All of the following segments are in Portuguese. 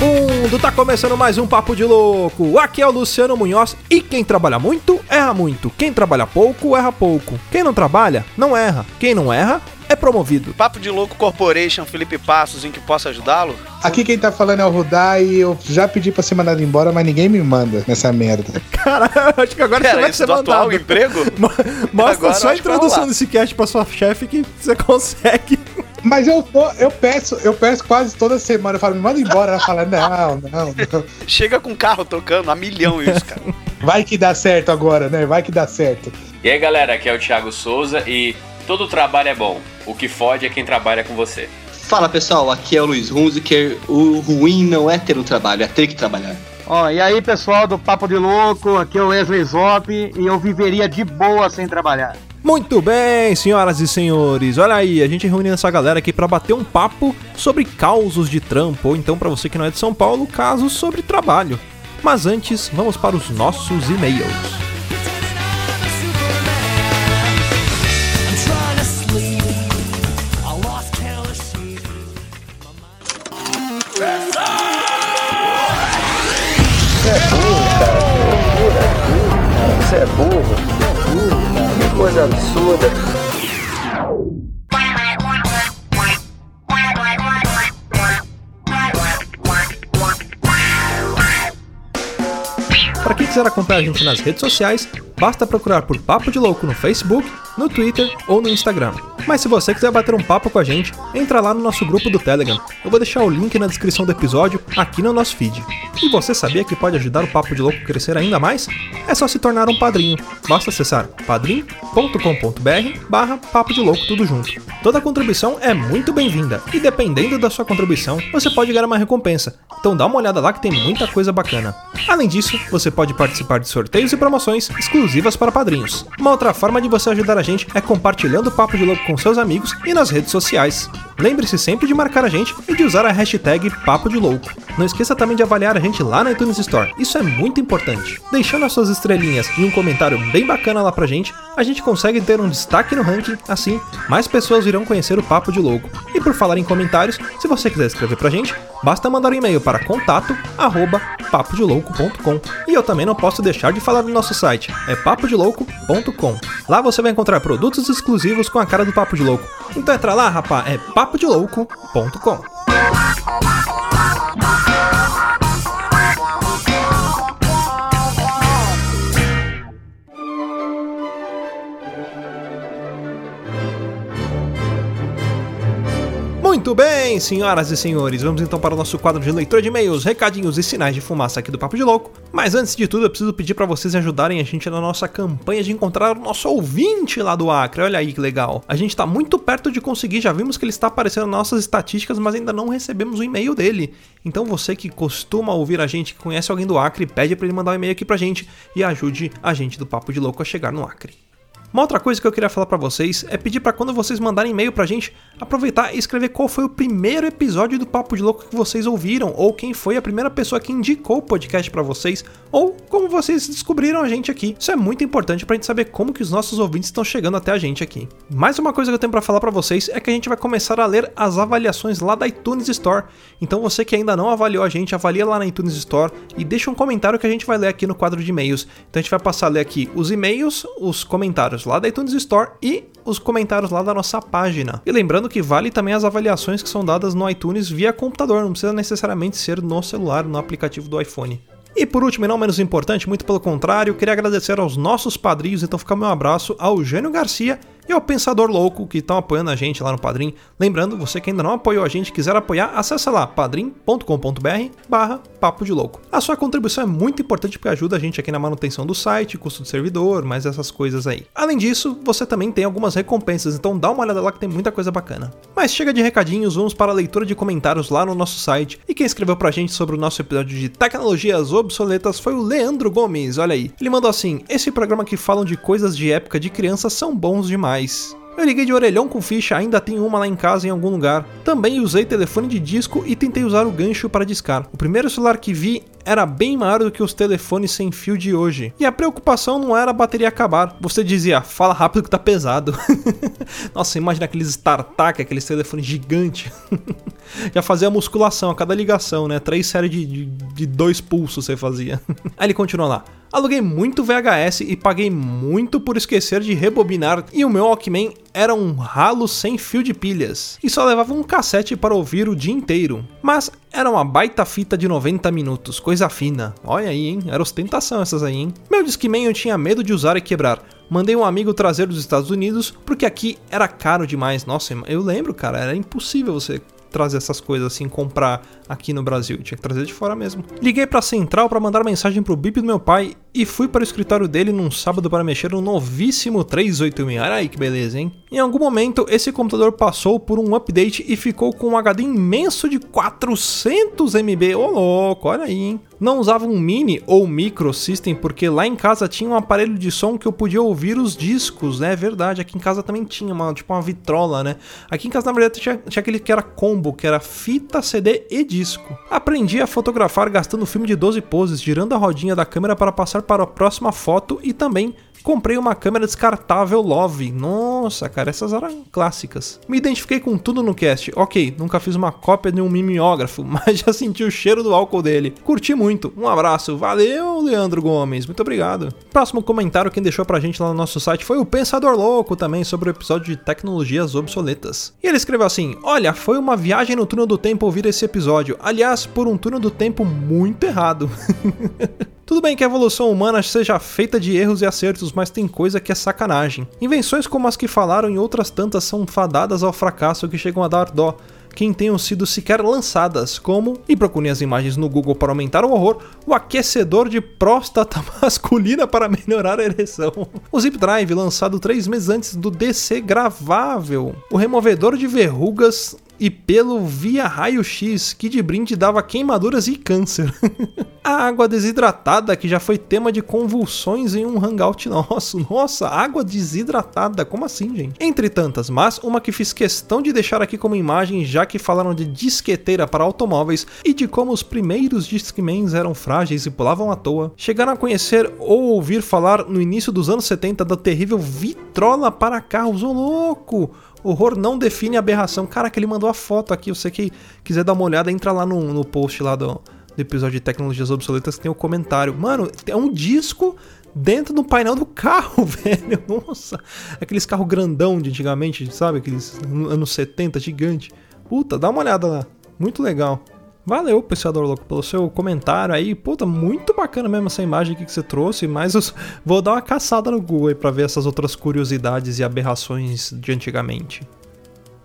vagabundo! Tá começando mais um Papo de Louco. Aqui é o Luciano Munhoz e quem trabalha muito, erra muito. Quem trabalha pouco, erra pouco. Quem não trabalha, não erra. Quem não erra, é promovido. Papo de Louco Corporation, Felipe Passos, em que posso ajudá-lo? Aqui quem tá falando é o Rudá e eu já pedi pra ser mandado embora, mas ninguém me manda nessa merda. Cara, acho que agora Pera, você vai ser do atual mandado. emprego? Mo- Mostra Agora só a introdução desse cast pra sua chefe que você consegue. Mas eu, tô- eu peço, eu peço quase toda semana, eu falo, me manda embora. Ela fala, não, não, não. Chega com carro tocando, a milhão isso, cara. Vai que dá certo agora, né? Vai que dá certo. E aí galera, aqui é o Thiago Souza e todo trabalho é bom. O que fode é quem trabalha com você. Fala pessoal, aqui é o Luiz Hunziker. O ruim não é ter um trabalho, é ter que trabalhar. Ó, e aí pessoal do Papo de Louco, aqui é o Wesley Zop e eu viveria de boa sem trabalhar. Muito bem, senhoras e senhores. Olha aí, a gente reuniu essa galera aqui pra bater um papo sobre causos de trampo, ou então pra você que não é de São Paulo, casos sobre trabalho. Mas antes, vamos para os nossos e-mails. Para quem quiser acompanhar a gente nas redes sociais, basta procurar por Papo de Louco no Facebook, no Twitter ou no Instagram. Mas se você quiser bater um papo com a gente, entra lá no nosso grupo do Telegram. Eu vou deixar o link na descrição do episódio aqui no nosso feed. E você sabia que pode ajudar o Papo de Louco a crescer ainda mais? É só se tornar um padrinho. Basta acessar padrim.com.br barra Papo de Louco tudo junto. Toda contribuição é muito bem-vinda e dependendo da sua contribuição, você pode ganhar uma recompensa. Então dá uma olhada lá que tem muita coisa bacana. Além disso, você pode participar de sorteios e promoções exclusivas para padrinhos. Uma outra forma de você ajudar a gente é compartilhando o Papo de Louco com seus amigos e nas redes sociais. Lembre-se sempre de marcar a gente e de usar a hashtag Papo de Louco. Não esqueça também de avaliar a gente lá na iTunes Store, isso é muito importante. Deixando as suas estrelinhas e um comentário bem bacana lá pra gente, a gente consegue ter um destaque no ranking, assim, mais pessoas irão conhecer o Papo de Louco. E por falar em comentários, se você quiser escrever pra gente, basta mandar um e-mail para contato arroba papodelouco.com. E eu também não posso deixar de falar do nosso site, é papodelouco.com. Lá você vai encontrar produtos exclusivos com a cara do Papo de Louco. Então entra lá, rapá, é papodelouco.com. Muito bem, senhoras e senhores, vamos então para o nosso quadro de leitura de e-mails, recadinhos e sinais de fumaça aqui do Papo de Louco. Mas antes de tudo, eu preciso pedir para vocês ajudarem a gente na nossa campanha de encontrar o nosso ouvinte lá do Acre. Olha aí que legal. A gente tá muito perto de conseguir, já vimos que ele está aparecendo nas nossas estatísticas, mas ainda não recebemos o e-mail dele. Então você que costuma ouvir a gente, que conhece alguém do Acre, pede para ele mandar um e-mail aqui pra gente e ajude a gente do Papo de Louco a chegar no Acre. Uma outra coisa que eu queria falar pra vocês é pedir pra quando vocês mandarem e-mail pra gente, aproveitar e escrever qual foi o primeiro episódio do Papo de Louco que vocês ouviram, ou quem foi a primeira pessoa que indicou o podcast pra vocês, ou como vocês descobriram a gente aqui. Isso é muito importante pra gente saber como que os nossos ouvintes estão chegando até a gente aqui. Mais uma coisa que eu tenho pra falar pra vocês é que a gente vai começar a ler as avaliações lá da iTunes Store. Então você que ainda não avaliou a gente, avalia lá na iTunes Store e deixa um comentário que a gente vai ler aqui no quadro de e-mails. Então a gente vai passar a ler aqui os e-mails, os comentários lá da iTunes Store e os comentários lá da nossa página. E lembrando que vale também as avaliações que são dadas no iTunes via computador, não precisa necessariamente ser no celular, no aplicativo do iPhone. E por último, e não menos importante, muito pelo contrário, queria agradecer aos nossos padrinhos, então fica meu abraço ao Garcia e ao Pensador Louco que estão apoiando a gente lá no Padrim. Lembrando, você que ainda não apoiou a gente quiser apoiar, acessa lá padrim.com.br barra Papo de Louco. A sua contribuição é muito importante porque ajuda a gente aqui na manutenção do site, custo do servidor, mais essas coisas aí. Além disso, você também tem algumas recompensas, então dá uma olhada lá que tem muita coisa bacana. Mas chega de recadinhos, vamos para a leitura de comentários lá no nosso site. E quem escreveu pra gente sobre o nosso episódio de tecnologias obsoletas foi o Leandro Gomes, olha aí. Ele mandou assim: Esse programa que falam de coisas de época de criança são bons demais. Eu liguei de orelhão com ficha, ainda tem uma lá em casa em algum lugar. Também usei telefone de disco e tentei usar o gancho para discar. O primeiro celular que vi era bem maior do que os telefones sem fio de hoje. E a preocupação não era a bateria acabar. Você dizia, fala rápido que tá pesado. Nossa, imagina aqueles StarTAC, aqueles telefones gigantes. Já fazia musculação a cada ligação, né? Três séries de, de, de dois pulsos você fazia. Aí ele continua lá. Aluguei muito VHS e paguei muito por esquecer de rebobinar e o meu Walkman era um ralo sem fio de pilhas e só levava um cassete para ouvir o dia inteiro. Mas era uma baita fita de 90 minutos, coisa fina. Olha aí, hein? Era ostentação essas aí, hein? Meu Discman eu tinha medo de usar e quebrar. Mandei um amigo trazer dos Estados Unidos porque aqui era caro demais. Nossa, eu lembro, cara, era impossível você trazer essas coisas assim, comprar aqui no Brasil. Tinha que trazer de fora mesmo. Liguei pra central para mandar mensagem pro bip do meu pai e fui para o escritório dele num sábado para mexer no novíssimo 386. Olha aí que beleza, hein? Em algum momento, esse computador passou por um update e ficou com um HD imenso de 400 MB. Ô louco, olha aí, hein? Não usava um mini ou micro system porque lá em casa tinha um aparelho de som que eu podia ouvir os discos, né? É verdade, aqui em casa também tinha uma, tipo uma vitrola, né? Aqui em casa na verdade tinha, tinha aquele que era combo, que era fita, CD e disco. Aprendi a fotografar gastando filme de 12 poses, girando a rodinha da câmera para passar para a próxima foto e também Comprei uma câmera descartável Love. Nossa, cara, essas eram clássicas. Me identifiquei com tudo no cast. Ok, nunca fiz uma cópia de um mimeógrafo, mas já senti o cheiro do álcool dele. Curti muito. Um abraço. Valeu, Leandro Gomes. Muito obrigado. Próximo comentário quem deixou pra gente lá no nosso site foi o Pensador Louco também sobre o episódio de tecnologias obsoletas. E ele escreveu assim: Olha, foi uma viagem no túnel do tempo ouvir esse episódio. Aliás, por um túnel do tempo muito errado. Tudo bem que a evolução humana seja feita de erros e acertos, mas tem coisa que é sacanagem. Invenções como as que falaram e outras tantas são fadadas ao fracasso que chegam a dar dó quem tenham sido sequer lançadas, como, e procurem as imagens no Google para aumentar o horror, o aquecedor de próstata masculina para melhorar a ereção, o Zip Drive lançado três meses antes do DC gravável, o removedor de verrugas e pelo via raio-x, que de brinde dava queimaduras e câncer. a água desidratada, que já foi tema de convulsões em um hangout nosso. Nossa, água desidratada, como assim, gente? Entre tantas, mas uma que fiz questão de deixar aqui como imagem, já que falaram de disqueteira para automóveis e de como os primeiros Discmans eram frágeis e pulavam à toa. Chegaram a conhecer ou ouvir falar no início dos anos 70 da terrível vitrola para carros, ô louco! Horror não define aberração. Caraca, ele mandou a foto aqui. Você que quiser dar uma olhada, entra lá no, no post lá do, do episódio de Tecnologias Obsoletas que tem o um comentário. Mano, é um disco dentro do painel do carro, velho. Nossa, aqueles carros grandão de antigamente, sabe? Aqueles anos 70 gigante. Puta, dá uma olhada lá. Muito legal. Valeu, Pensador Louco, pelo seu comentário aí. Puta, muito bacana mesmo essa imagem aqui que você trouxe, mas eu vou dar uma caçada no Google aí pra ver essas outras curiosidades e aberrações de antigamente.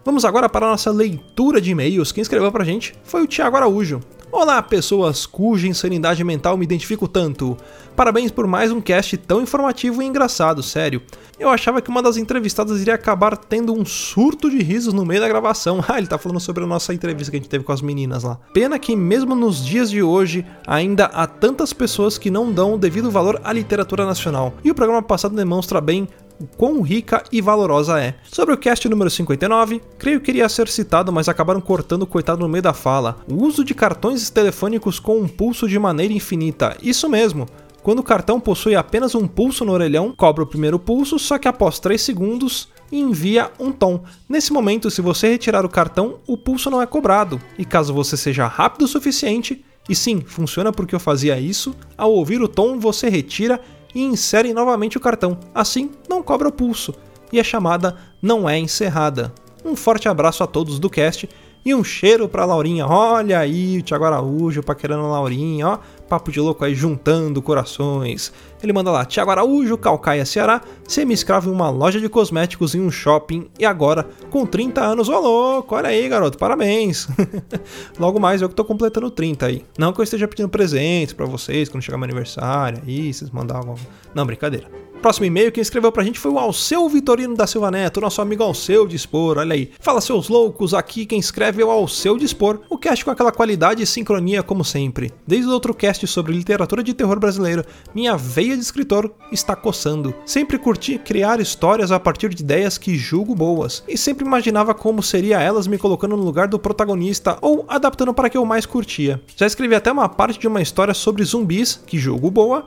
Vamos agora para a nossa leitura de e-mails. Quem escreveu pra gente foi o Thiago Araújo. Olá, pessoas cuja insanidade mental me identifico tanto. Parabéns por mais um cast tão informativo e engraçado, sério. Eu achava que uma das entrevistadas iria acabar tendo um surto de risos no meio da gravação. Ah, ele tá falando sobre a nossa entrevista que a gente teve com as meninas lá. Pena que mesmo nos dias de hoje ainda há tantas pessoas que não dão o devido valor à literatura nacional. E o programa passado demonstra bem quão rica e valorosa é. Sobre o cast número 59, creio que iria ser citado, mas acabaram cortando o coitado no meio da fala. O uso de cartões telefônicos com um pulso de maneira infinita. Isso mesmo. Quando o cartão possui apenas um pulso no orelhão, cobra o primeiro pulso, só que após 3 segundos envia um tom. Nesse momento, se você retirar o cartão, o pulso não é cobrado. E caso você seja rápido o suficiente, e sim, funciona porque eu fazia isso, ao ouvir o tom você retira e insere novamente o cartão. Assim, não cobra o pulso e a chamada não é encerrada. Um forte abraço a todos do cast e um cheiro pra Laurinha. Olha aí o Thiago Araújo paquerando a Laurinha, ó. Papo de louco aí juntando corações. Ele manda lá: Thiago Araújo, Calcaia, Ceará, semi-escravo em uma loja de cosméticos em um shopping e agora com 30 anos. Ô louco, olha aí, garoto, parabéns. Logo mais eu que tô completando 30 aí. Não que eu esteja pedindo presentes para vocês quando chegar meu aniversário aí, vocês mandavam. Não, brincadeira. Próximo e-mail, quem escreveu pra gente foi o Alceu Vitorino da Silva Neto, nosso amigo Alceu Dispor, olha aí. Fala seus loucos, aqui quem escreve é o Alceu Dispor, o cast com aquela qualidade e sincronia como sempre. Desde o outro cast sobre literatura de terror brasileiro, minha veia de escritor está coçando. Sempre curti criar histórias a partir de ideias que julgo boas, e sempre imaginava como seria elas me colocando no lugar do protagonista ou adaptando para que eu mais curtia. Já escrevi até uma parte de uma história sobre zumbis, que julgo boa,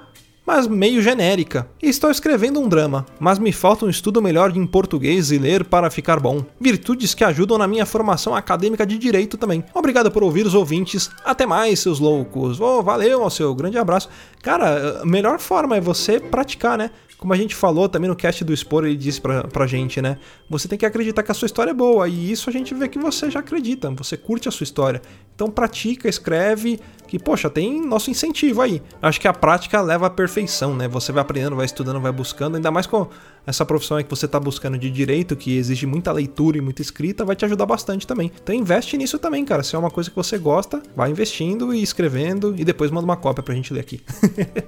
mas meio genérica. Estou escrevendo um drama, mas me falta um estudo melhor em português e ler para ficar bom. Virtudes que ajudam na minha formação acadêmica de direito também. Obrigado por ouvir os ouvintes. Até mais, seus loucos. Oh, valeu, seu grande abraço. Cara, a melhor forma é você praticar, né? Como a gente falou também no cast do Expor, ele disse pra, pra gente, né? Você tem que acreditar que a sua história é boa. E isso a gente vê que você já acredita, você curte a sua história. Então pratica, escreve, que, poxa, tem nosso incentivo aí. Acho que a prática leva à perfeição, né? Você vai aprendendo, vai estudando, vai buscando, ainda mais com essa profissão que você tá buscando de direito, que exige muita leitura e muita escrita, vai te ajudar bastante também. Então investe nisso também, cara. Se é uma coisa que você gosta, vai investindo e escrevendo e depois manda uma cópia pra gente ler aqui.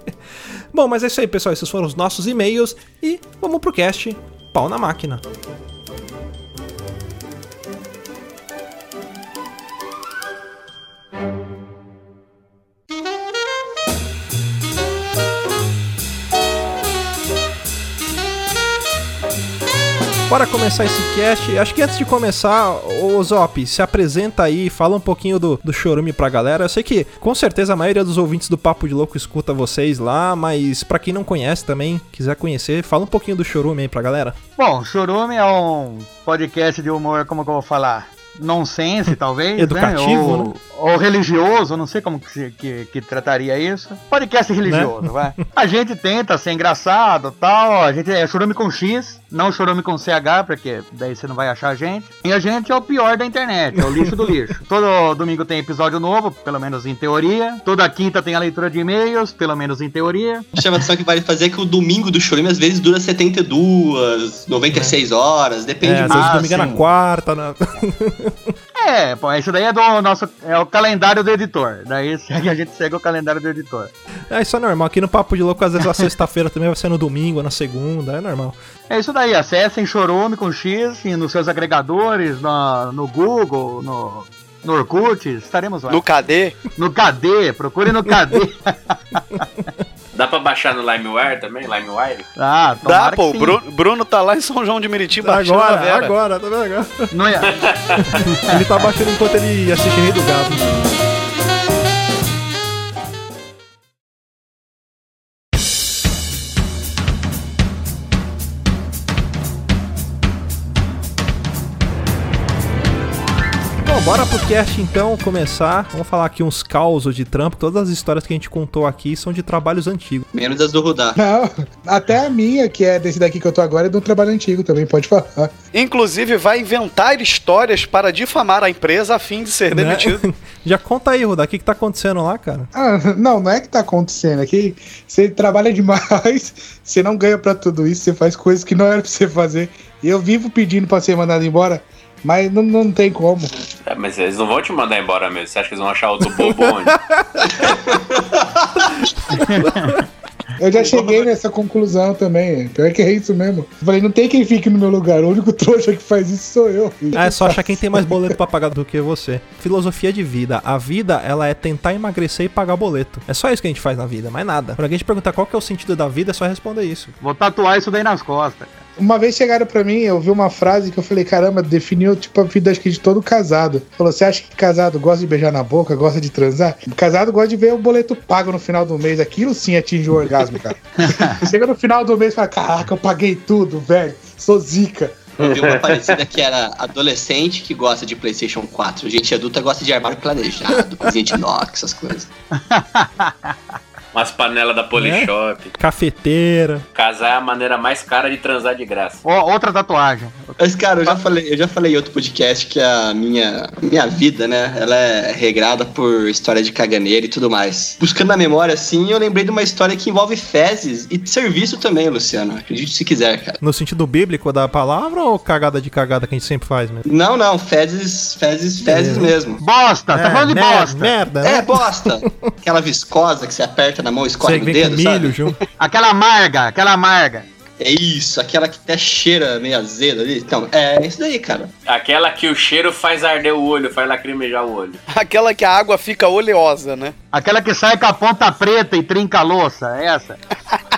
Bom, mas é isso aí, pessoal. Esses foram os nossos e-mails e vamos pro cast. Pau na máquina. Bora começar esse cast. Acho que antes de começar, o Zop, se apresenta aí, fala um pouquinho do, do Chorume pra galera. Eu sei que com certeza a maioria dos ouvintes do Papo de Louco escuta vocês lá, mas pra quem não conhece também, quiser conhecer, fala um pouquinho do Chorume aí pra galera. Bom, Chorume é um podcast de humor, como que eu vou falar? Nonsense, talvez. Educativo, né? Ou, né? ou religioso, não sei como que, que, que trataria isso. Podcast religioso, vai. A gente tenta ser engraçado tal. A gente é chorume com X, não chorume com CH, porque daí você não vai achar a gente. E a gente é o pior da internet, é o lixo do lixo. Todo domingo tem episódio novo, pelo menos em teoria. Toda quinta tem a leitura de e-mails, pelo menos em teoria. Chama atenção que vale fazer é que o domingo do Chorume às vezes dura 72, 96 horas, depende É, às muito. vezes Ah, domingo é na sim. quarta, na... É, pô, isso daí é do nosso. É o calendário do editor. Daí segue, a gente segue o calendário do editor. É, isso é normal. Aqui no Papo de Louco, às vezes a sexta-feira também vai ser no domingo, na segunda, é normal. É isso daí, acessem Chorume com X e nos seus agregadores, no, no Google, no, no Orkut, estaremos lá. No KD, No KD, procure no KD. Dá pra baixar no LimeWire também? LimeWire? ah, dá, pô. Bruno, Bruno tá lá em São João de Meriti baixando a Agora, agora, tá vendo agora? Não é- Ele tá baixando enquanto ele assiste Rei do Gado. Bom, bora pro cast então começar. Vamos falar aqui uns causos de trampo. Todas as histórias que a gente contou aqui são de trabalhos antigos. Menos as do Rudá. Não, até a minha, que é desse daqui que eu tô agora, é de um trabalho antigo também, pode falar. Inclusive, vai inventar histórias para difamar a empresa a fim de ser né? demitido. Já conta aí, Ruda, o que, que tá acontecendo lá, cara? Ah, não, não é que tá acontecendo, é que você trabalha demais, você não ganha pra tudo isso, você faz coisas que não era pra você fazer. E eu vivo pedindo pra ser mandado embora, mas não, não tem como. É, mas eles não vão te mandar embora mesmo. Você acha que eles vão achar outro bobo onde? Eu já cheguei nessa conclusão também. Pior que é isso mesmo. Eu falei, não tem quem fique no meu lugar. O único trouxa que faz isso sou eu. filho. Ah, é só achar quem tem mais boleto pra pagar do que você. Filosofia de vida. A vida, ela é tentar emagrecer e pagar boleto. É só isso que a gente faz na vida, mais nada. Quando alguém te perguntar qual que é o sentido da vida, é só responder isso. Vou tatuar isso daí nas costas. cara. Uma vez chegaram pra mim, eu vi uma frase que eu falei, caramba, definiu tipo a vida acho que de todo casado. Falou, você acha que casado gosta de beijar na boca, gosta de transar? Casado gosta de ver o boleto pago no final do mês. Aquilo sim atinge o orgasmo, cara. Chega no final do mês e fala, caraca, eu paguei tudo, velho. Sou zica. Eu vi uma parecida que era adolescente que gosta de PlayStation 4. Gente adulta gosta de armário planejado, coisinha de inox, essas coisas. Umas panelas da Polishop. Cafeteira. Casar é a maneira mais cara de transar de graça. Ó, outra tatuagem. Mas, cara, eu já falei, eu já falei em outro podcast que a minha, minha vida, né, ela é regrada por história de caganeira e tudo mais. Buscando na memória, assim, eu lembrei de uma história que envolve fezes e serviço também, Luciano. Acredite se quiser, cara. No sentido bíblico da palavra ou cagada de cagada que a gente sempre faz mesmo? Não, não, fezes, fezes, fezes Beleza. mesmo. Bosta, tá falando de mer- bosta. Merda, É, né? bosta. Aquela viscosa que você aperta na mão e escorre Você no vem com dedo, milho sabe? Aquela amarga, aquela amarga. É isso, aquela que até cheira meio azedo ali. Então, é isso daí, cara. Aquela que o cheiro faz arder o olho, faz lacrimejar o olho. Aquela que a água fica oleosa, né? Aquela que sai com a ponta preta e trinca a louça, é essa?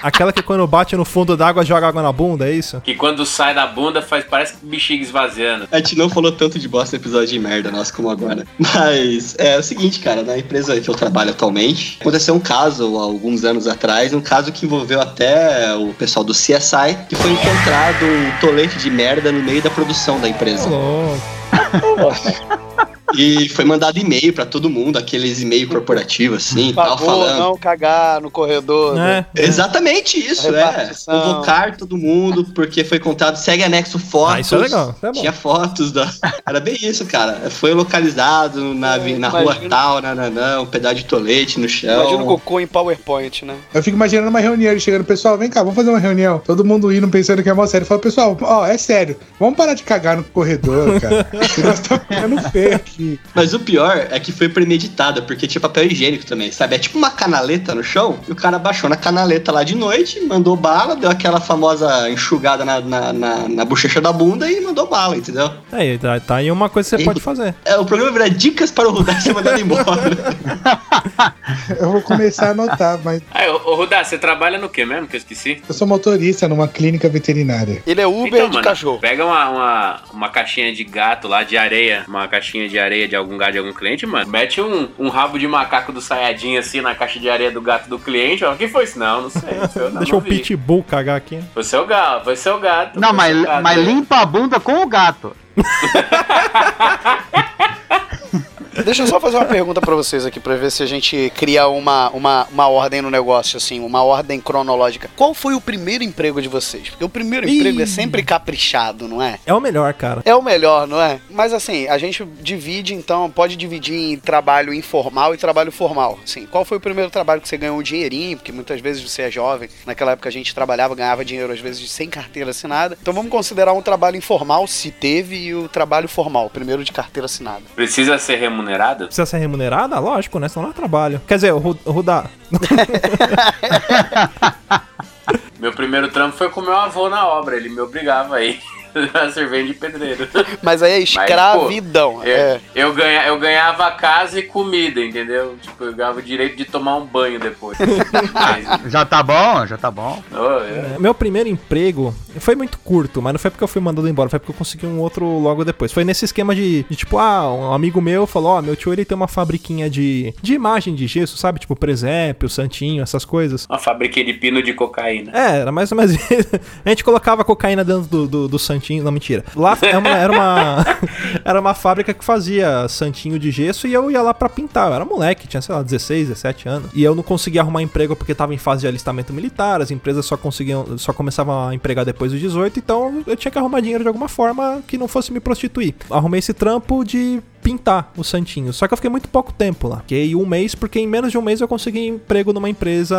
Aquela que quando bate no fundo d'água joga água na bunda, é isso? Que quando sai da bunda faz parece bexiga esvaziando. A gente não falou tanto de bosta no episódio de merda, nossa, como agora. Mas é o seguinte, cara, na empresa que eu trabalho atualmente, aconteceu um caso há alguns anos atrás, um caso que envolveu até o pessoal do CSI, que foi encontrado um tolete de merda no meio da produção da empresa. E foi mandado e-mail pra todo mundo, aqueles e-mail corporativos assim, tal, Pagou falando. não cagar no corredor. né? É. Exatamente isso, é. Convocar todo mundo, porque foi contado, segue anexo fotos. Ah, isso é legal, isso é bom. Tinha fotos da. Era bem isso, cara. Foi localizado na, vi- na rua tal, nananã, um pedaço de tolete no chão. Imagina o cocô em PowerPoint, né? Eu fico imaginando uma reunião, ele chegando, pessoal, vem cá, vamos fazer uma reunião. Todo mundo indo pensando que é mó sério. Fala, pessoal, ó, é sério, vamos parar de cagar no corredor, cara. Nós estamos ficando feio aqui. Mas o pior é que foi premeditado, porque tinha papel higiênico também, sabe? É tipo uma canaleta no chão, e o cara baixou na canaleta lá de noite, mandou bala, deu aquela famosa enxugada na, na, na, na bochecha da bunda e mandou bala, entendeu? Aí, tá, tá aí uma coisa que você Aí- pode fazer. É, o programa vira dicas para o Rudar ser mandado embora. Eu vou começar a anotar, mas Aí, ô, ô Rudá, você trabalha no que mesmo? Que eu esqueci. eu sou motorista numa clínica veterinária. Ele é Uber Então, de mano, cachorro. Pega uma, uma, uma caixinha de gato lá, de areia, uma caixinha de areia de algum gato de algum cliente, mano. Mete um, um rabo de macaco do Sayajin assim na caixa de areia do gato do cliente. Ó, quem foi isso? Não, não sei. Foi eu, não, Deixa não o vi. pitbull cagar aqui. Foi seu gato, foi seu gato. Não, mas, seu gato, mas limpa a bunda com o gato. Deixa eu só fazer uma pergunta pra vocês aqui, pra ver se a gente cria uma, uma, uma ordem no negócio, assim, uma ordem cronológica. Qual foi o primeiro emprego de vocês? Porque o primeiro Ih. emprego é sempre caprichado, não é? É o melhor, cara. É o melhor, não é? Mas assim, a gente divide, então, pode dividir em trabalho informal e trabalho formal. Assim, qual foi o primeiro trabalho que você ganhou um dinheirinho? Porque muitas vezes você é jovem. Naquela época a gente trabalhava, ganhava dinheiro às vezes sem carteira assinada. Então vamos considerar um trabalho informal, se teve, e o trabalho formal, o primeiro de carteira assinada. Precisa ser remunerado? Precisa ser remunerada? Lógico, né? Senão não é trabalho. Quer dizer, o Ru- o Rudá. Meu primeiro trampo foi com meu avô na obra. Ele me obrigava aí servente de pedreiro. Mas aí é escravidão. Eu, é. eu, ganha, eu ganhava casa e comida, entendeu? Tipo, eu ganhava o direito de tomar um banho depois. Mas, Já tá bom, já tá bom. oh, eu- É, Meu primeiro emprego foi muito curto, mas não foi porque eu fui mandado embora, foi porque eu consegui um outro logo depois. Foi nesse esquema de, de, tipo, ah, um amigo meu falou, ó, meu tio ele tem uma fabriquinha de, de imagem de gesso, sabe? Tipo, presépio, santinho, essas coisas. Uma fabriquinha de pino de cocaína. É, era mais ou menos isso. A gente colocava cocaína dentro do, do, do santinho. Não, mentira. Lá era uma, era uma. Era uma fábrica que fazia santinho de gesso e eu ia lá pra pintar. Eu era moleque, tinha, sei lá, 16, 17 anos. E eu não conseguia arrumar emprego porque tava em fase de alistamento militar. As empresas só conseguiam. Só começavam a empregar depois dos 18. Então eu tinha que arrumar dinheiro de alguma forma que não fosse me prostituir. Arrumei esse trampo de pintar o santinho. Só que eu fiquei muito pouco tempo lá. Fiquei um mês, porque em menos de um mês eu consegui emprego numa empresa,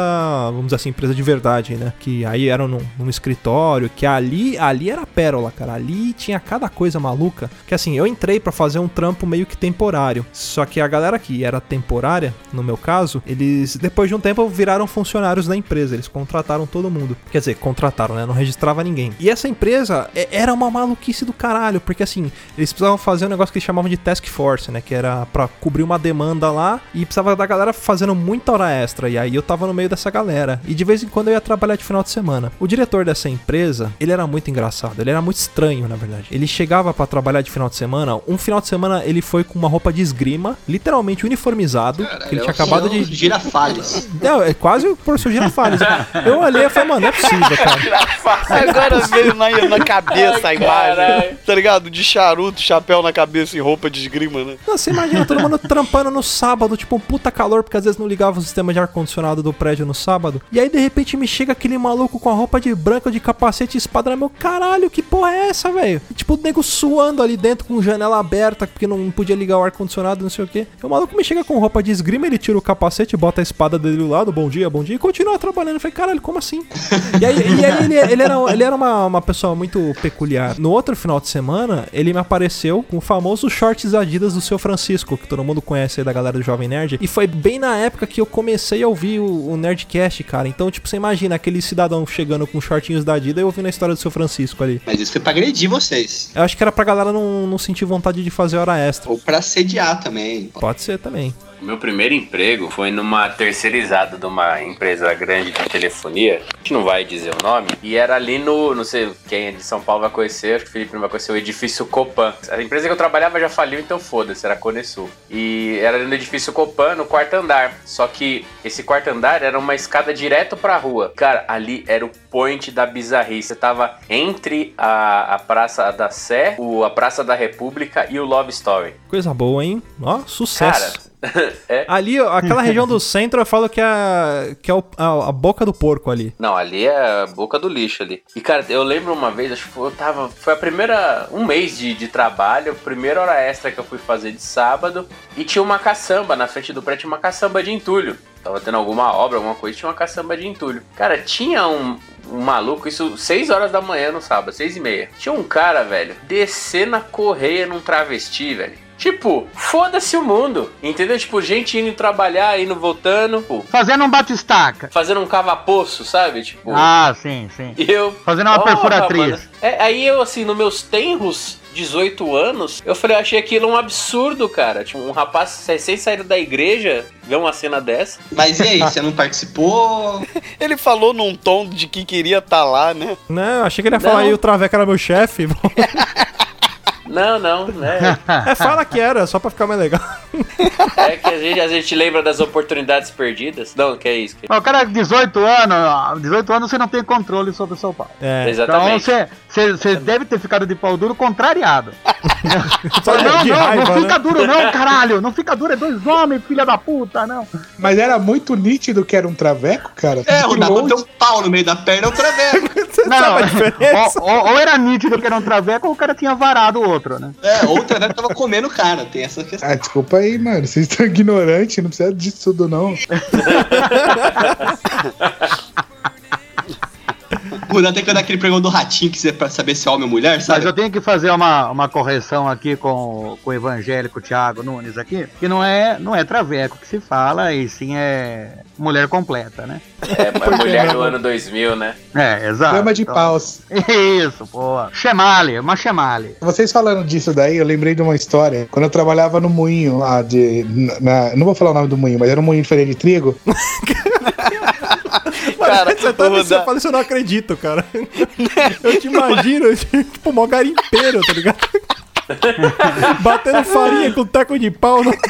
vamos dizer assim, empresa de verdade, né? Que aí era num, num escritório, que ali, ali era pérola, cara. Ali tinha cada coisa maluca. Que assim, eu entrei pra fazer um trampo meio que temporário. Só que a galera que era temporária, no meu caso, eles depois de um tempo viraram funcionários da empresa. Eles contrataram todo mundo. Quer dizer, contrataram, né? Não registrava ninguém. E essa empresa era uma maluquice do caralho, porque assim, eles precisavam fazer um negócio que eles chamavam de task force, né? Que era pra cobrir uma demanda lá e precisava da galera fazendo muita hora extra. E aí eu tava no meio dessa galera. E de vez em quando eu ia trabalhar de final de semana. O diretor dessa empresa, ele era muito engraçado. Ele era muito estranho, na verdade. Ele chegava pra trabalhar de final de semana. Um final de semana ele foi com uma roupa de esgrima, literalmente uniformizado. que ele tinha acabado de. Girafales. Não, é quase o professor Girafales. Eu olhei e falei, mano, não é possível, cara. Agora veio na, na cabeça a Ai, imagem, caralho. tá ligado? De charuto, chapéu na cabeça e roupa de esgrima, né? Não, você imagina todo mundo trampando no sábado, tipo um puta calor, porque às vezes não ligava o sistema de ar-condicionado do prédio no sábado. E aí de repente me chega aquele maluco com a roupa de branco, de capacete e espada na meu caralho, que porra é essa, velho? Tipo, o nego suando ali dentro com janela aberta, porque não podia ligar o ar-condicionado, não sei o quê. E o maluco me chega com roupa de esgrima, ele tira o capacete, bota a espada dele do lado, bom dia, bom dia, e continua trabalhando. Eu falei, caralho, como assim? E aí, e aí ele, ele era, ele era uma, uma pessoa muito peculiar. No outro final de semana, ele me apareceu com o famoso shorts Adidas Adidas do seu Francisco, que todo mundo conhece aí da galera do Jovem Nerd. E foi bem na época que eu comecei a ouvir o, o Nerdcast, cara. Então, tipo, você imagina aquele cidadão chegando com shortinhos da Adidas e ouvindo a história do seu Francisco ali. Mas isso foi pra agredir vocês. Eu acho que era pra galera não, não sentir vontade de fazer hora extra. Ou pra sediar também. Pode ser também. Meu primeiro emprego foi numa terceirizada de uma empresa grande de telefonia. A gente não vai dizer o nome. E era ali no, não sei quem é de São Paulo vai conhecer, acho que o Felipe não vai conhecer, o edifício Copan. A empresa que eu trabalhava já faliu, então foda-se, era a Conesul. E era ali no edifício Copan, no quarto andar. Só que esse quarto andar era uma escada direto pra rua. Cara, ali era o point da bizarrice. Você tava entre a, a Praça da Sé, o, a Praça da República e o Love Story. Coisa boa, hein? Ó, sucesso. Cara, é. Ali, aquela região do centro, eu falo que é, a, que é o- a, a boca do porco ali. Não, ali é a boca do lixo ali. E, cara, eu lembro uma vez, acho que foi- eu tava. Foi a primeira. Um mês de, de trabalho, primeira hora extra que eu fui fazer de sábado. E tinha uma caçamba na frente do prédio, tinha uma caçamba de entulho. Tava tendo alguma obra, alguma coisa, tinha uma caçamba de entulho. Cara, tinha um. Um maluco, isso 6 horas da manhã no sábado, 6 e meia. Tinha um cara, velho, descer na correia num travesti, velho. Tipo, foda-se o mundo. Entendeu? Tipo, gente indo trabalhar, indo voltando. Pô, Fazendo um batistaca. fazendo um cava-poço, sabe? Tipo. Ah, sim, sim. Eu. Fazendo uma Porra, perfuratriz. É, aí eu, assim, nos meus tenros 18 anos, eu falei, eu achei aquilo um absurdo, cara. Tipo, um rapaz recém saído da igreja ver uma cena dessa. Mas e aí, você não participou? Ele falou num tom de que queria estar lá, né? Não, eu achei que ele ia falar Não. aí o Traveca era meu chefe. Não, não, né? é, fala que era, só pra ficar mais legal. É que a gente, a gente lembra das oportunidades perdidas. Não, que é isso. Que... Mas o cara, 18 anos, 18 anos você não tem controle sobre o seu pai. É, Então Exatamente. você, você, você deve ter ficado de pau duro contrariado. só não, não, raiva, não né? fica duro não, caralho. Não fica duro, é dois homens, filha da puta, não. Mas era muito nítido que era um traveco, cara. É, De o longe. tem um pau no meio da perna, é um traveco. Você Não, sabe a diferença? ou, ou- ou era nítido que era um traveco ou o cara tinha varado o outro, né? É, ou o traveco tava comendo o cara, tem essa questão. Ah, desculpa aí, mano. Vocês estão ignorantes, não precisa disso tudo, não. Dá tem que dar aquele pregão do ratinho que você é pra saber se é homem ou mulher, Mas sabe? eu tenho que fazer uma, uma correção aqui com, o- com o evangélico Thiago Nunes aqui, que não é, não é traveco que se fala, e sim é mulher completa, né? É, a mulher do ano 2000, né? É, exato. Dama de Então- paus. Isso, pô. Chemale, uma chemale. Vocês falando disso daí, eu lembrei de uma história. Quando eu trabalhava no moinho lá de. Na, não vou falar o nome do moinho, mas era um moinho de farinha de trigo. Cara, Você tá você fala isso, eu não acredito, cara. Eu te imagino, tipo, mó garimpeiro, tá ligado? Batendo farinha com teco de pau. Não.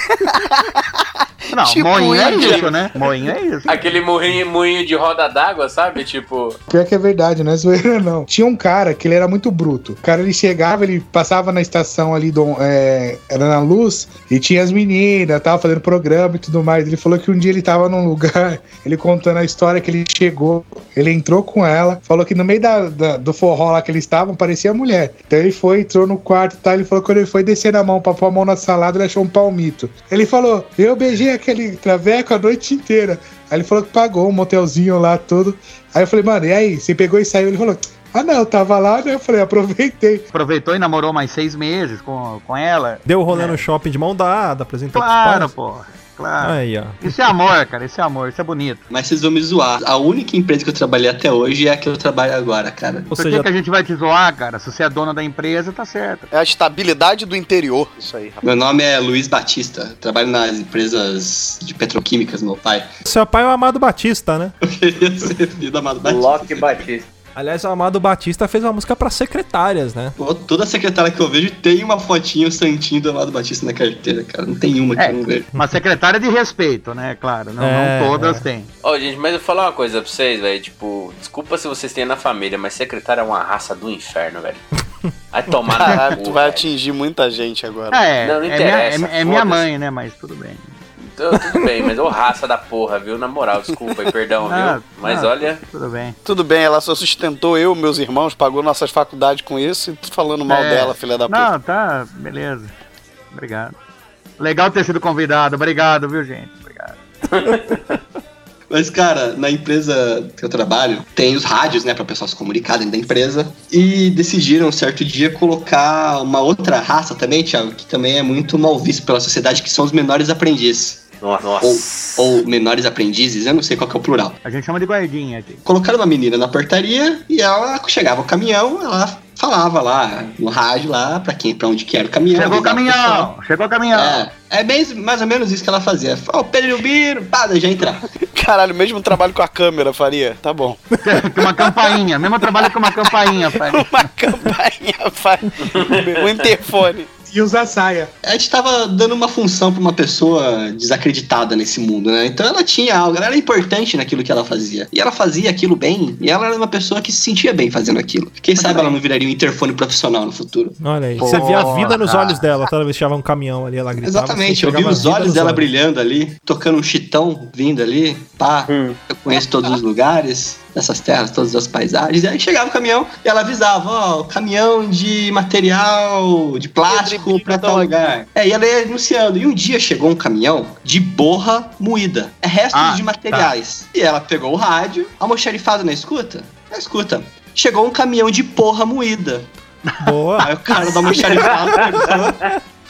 Não, Tipo moinho é isso, né? Moinho é isso. Aquele moinho, moinho de roda d'água, sabe? Tipo. Pior que é verdade, não é zoeira, não. Tinha um cara que ele era muito bruto. O cara ele chegava, ele passava na estação ali, do, é, era na luz, e tinha as meninas, tava fazendo programa e tudo mais. Ele falou que um dia ele tava num lugar, ele contando a história que ele chegou, ele entrou com ela, falou que no meio da, da- do forró lá que eles estavam, parecia mulher. Então ele foi, entrou no quarto e tal, ele falou que quando ele foi descer na mão pra pôr a mão na salada, ele achou um palmito. Ele falou, eu beijei aquele traveco a noite inteira. Aí ele falou que pagou um motelzinho lá, tudo. Aí eu falei, mano, e aí? Você pegou e saiu? Ele falou, ah não, eu tava lá, né? Eu falei, aproveitei. Aproveitou e namorou mais seis meses com, com ela. Deu rolê no shopping de mão dada, apresentou Claro, pô. Claro. Aí, ó. Isso é amor, cara. Isso é amor. Isso é bonito. Mas vocês vão me zoar. A única empresa que eu trabalhei até hoje é a que eu trabalho agora, cara. Ou Por seja, que, a gente vai te zoar, cara? Se você é dona da empresa, tá certo. É a estabilidade do interior. Isso aí, rapaz. Meu nome é Luiz Batista. Trabalho nas empresas de petroquímicas, meu pai. seu pai é o Amado Batista, né? Eu queria ser filho do Amado Batista. Loki Batista. Aliás, o Amado Batista fez uma música pra secretárias, né? Pô, Toda secretária que eu vejo tem uma fotinho santinho do Amado Batista na carteira, cara. Não tem uma que É. eu não vejo. Uma secretária de respeito, né? Claro. Não, É, não todas é. têm. Ó, gente, mas eu vou falar uma coisa pra vocês, velho. Tipo, desculpa se vocês têm na família, mas secretária é uma raça do inferno, velho. Vai tomar tu vai atingir muita gente agora. É, Não, não é, minha, interessa, é- é minha mãe, né? Mas tudo bem. Tudo bem, mas ô raça da porra, viu? Na moral, desculpa aí, perdão, Ah, viu? Mas ah, olha, Tudo bem. Tudo bem, ela só sustentou eu, meus irmãos, pagou nossas faculdades com isso e tu falando mal É. dela, filha da puta. Não, tá, beleza. Obrigado. Legal ter sido convidado. Obrigado, viu, gente? Obrigado. Mas, cara, na empresa que eu trabalho, tem os rádios, né, pra pessoal se comunicar dentro da empresa. E decidiram, um certo dia, colocar uma outra raça também, Thiago, que também é muito mal visto pela sociedade, que são os menores aprendizes. Nossa. Ou, ou menores aprendizes, eu não sei qual que é o plural. A gente chama de guardinha aqui. Colocaram uma menina na portaria e ela chegava o caminhão, ela falava lá no rádio lá pra quem, para onde que era o caminhão. Chegou o caminhão! Chegou o caminhão! É, é bem, mais ou menos isso que ela fazia. Ó, o Pedro o Biro, pá, já entrar. Caralho, mesmo trabalho com a câmera, faria. Tá bom. Com uma campainha. Mesmo trabalho com uma campainha, pai. Uma campainha, faria. O interfone. E usar saia. A gente tava dando uma função pra uma pessoa desacreditada nesse mundo, né? Então ela tinha algo, ela era importante naquilo que ela fazia. E ela fazia aquilo bem, e ela era uma pessoa que se sentia bem fazendo aquilo. Quem sabe ela não viraria um interfone profissional no futuro. Olha aí. Pô. Você via a vida nos olhos dela. Toda vez que um caminhão ali, ela gritava. Exatamente, eu vi os olhos dela brilhando ali, tocando um chitão vindo ali, pá. Eu conheço todos os lugares dessas terras, todas as paisagens. E aí chegava o caminhão e ela avisava, ó, o caminhão de material de plástico pra tal lugar. É, e ela ia anunciando. E um dia chegou um caminhão de borra moída. É restos Ah, de materiais. E ela pegou o rádio, almoxarifado na escuta? Na escuta. Chegou um caminhão de porra moída. Boa. Aí o cara da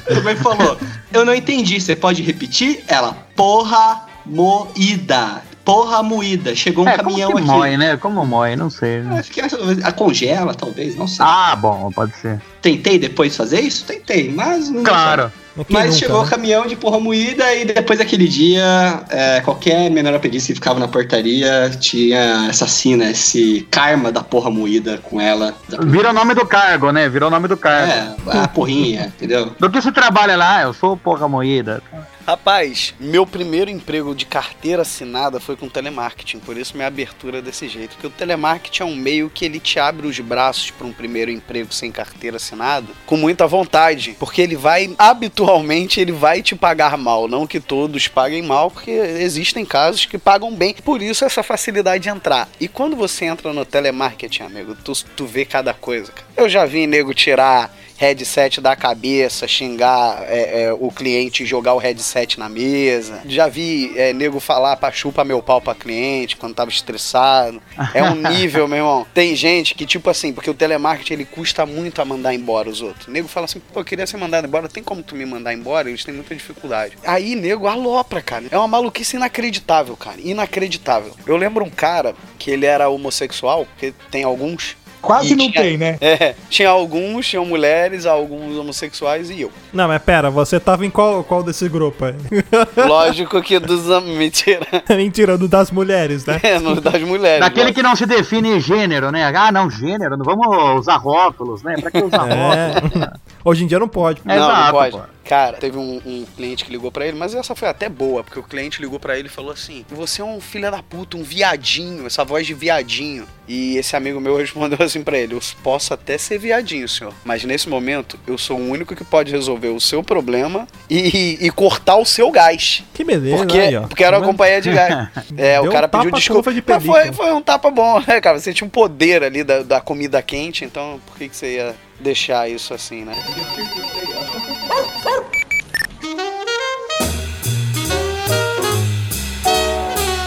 pegou e falou: Eu não entendi, você pode repetir? Ela, porra moída. Porra moída. Chegou um É, como caminhão que aqui. mói, né? Como mói, não sei. Né? Acho que essa- a congela, talvez, não sei. Ah, bom, pode ser. Tentei depois fazer isso? Tentei, mas não Claro. Mas nunca, chegou né? o caminhão de porra moída e depois daquele dia, é, qualquer menor aprendiz que ficava na portaria tinha essa sina, esse karma da porra moída com ela. Virou o nome do cargo, né? Virou o nome do cargo. É, a porrinha, entendeu? Do que você trabalha lá? Eu sou porra moída. Rapaz, meu primeiro emprego de carteira assinada foi com telemarketing, por isso minha abertura é desse jeito. Porque o telemarketing é um meio que ele te abre os braços para um primeiro emprego sem carteira assinada com muita vontade, porque ele vai, habitualmente, ele vai te pagar mal. Não que todos paguem mal, porque existem casos que pagam bem. Por isso essa facilidade de entrar. E quando você entra no telemarketing, amigo, tu, tu vê cada coisa. Eu já vi nego tirar headset da cabeça, xingar é, é, o cliente e jogar o headset na mesa. Já vi é, nego falar pra chupa meu pau pra cliente quando tava estressado. É um nível, meu irmão. Tem gente que, tipo assim, porque o telemarketing ele custa muito a mandar embora os outros. O nego fala assim, pô, eu queria ser mandado embora, tem como tu me mandar embora? Eles têm muita dificuldade. Aí, nego, alopra, cara. É uma maluquice inacreditável, cara. Inacreditável. Eu lembro um cara que ele era homossexual, que tem alguns. Quase E não tinha- tem, né? É, tinha alguns, tinham mulheres, alguns homossexuais e eu. Não, mas pera, você tava em qual, qual desse grupo aí? Lógico que dos. hom- Mentira. Mentira, do das mulheres, né? É, no das mulheres. Daquele lógico. que não se define gênero, né? Ah, não, gênero, não vamos usar rótulos, né? Pra que usar rótulos? É. Hoje em dia não pode. É, não, não exato, pode. pô. Cara, teve um, um cliente que ligou pra ele, mas essa foi até boa, porque o cliente ligou pra ele e falou assim: Você é um filho da puta, um viadinho, essa voz de viadinho. E esse amigo meu respondeu assim pra ele: Eu posso até ser viadinho, senhor, mas nesse momento eu sou o único que pode resolver o seu problema e, e cortar o seu gás. Que beleza, Porque, aí, ó. porque era uma Tá companhia de gás. É, Deu o cara um pediu desculpa. de Mas foi, foi um tapa bom, né, cara? Você tinha um poder ali da, da comida quente, então por que, que você ia deixar isso assim, né?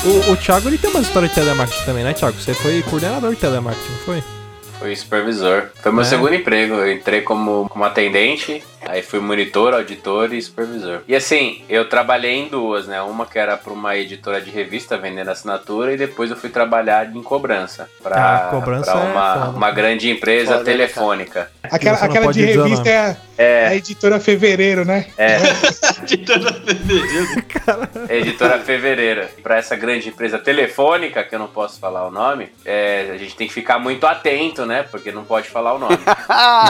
O, o Thiago ele tem uma história de telemarketing também, né, Thiago? Você foi coordenador de telemarketing, não foi? Fui supervisor. Foi meu É. segundo emprego. Eu entrei como, como atendente, aí fui monitor, auditor e supervisor. E assim, eu trabalhei em duas, né? Uma que era para uma editora de revista vendendo assinatura e depois eu fui trabalhar em cobrança para Ah, cobrança uma, é foda. uma grande empresa Foda, né, telefônica. Aquela, aquela de dizer revista é a, É. a editora Fevereiro, né? É, De toda fevereiro. editora Fevereira. Para essa grande empresa telefônica, que eu não posso falar o nome, é, a gente tem que ficar muito atento, né? Porque não pode falar o nome.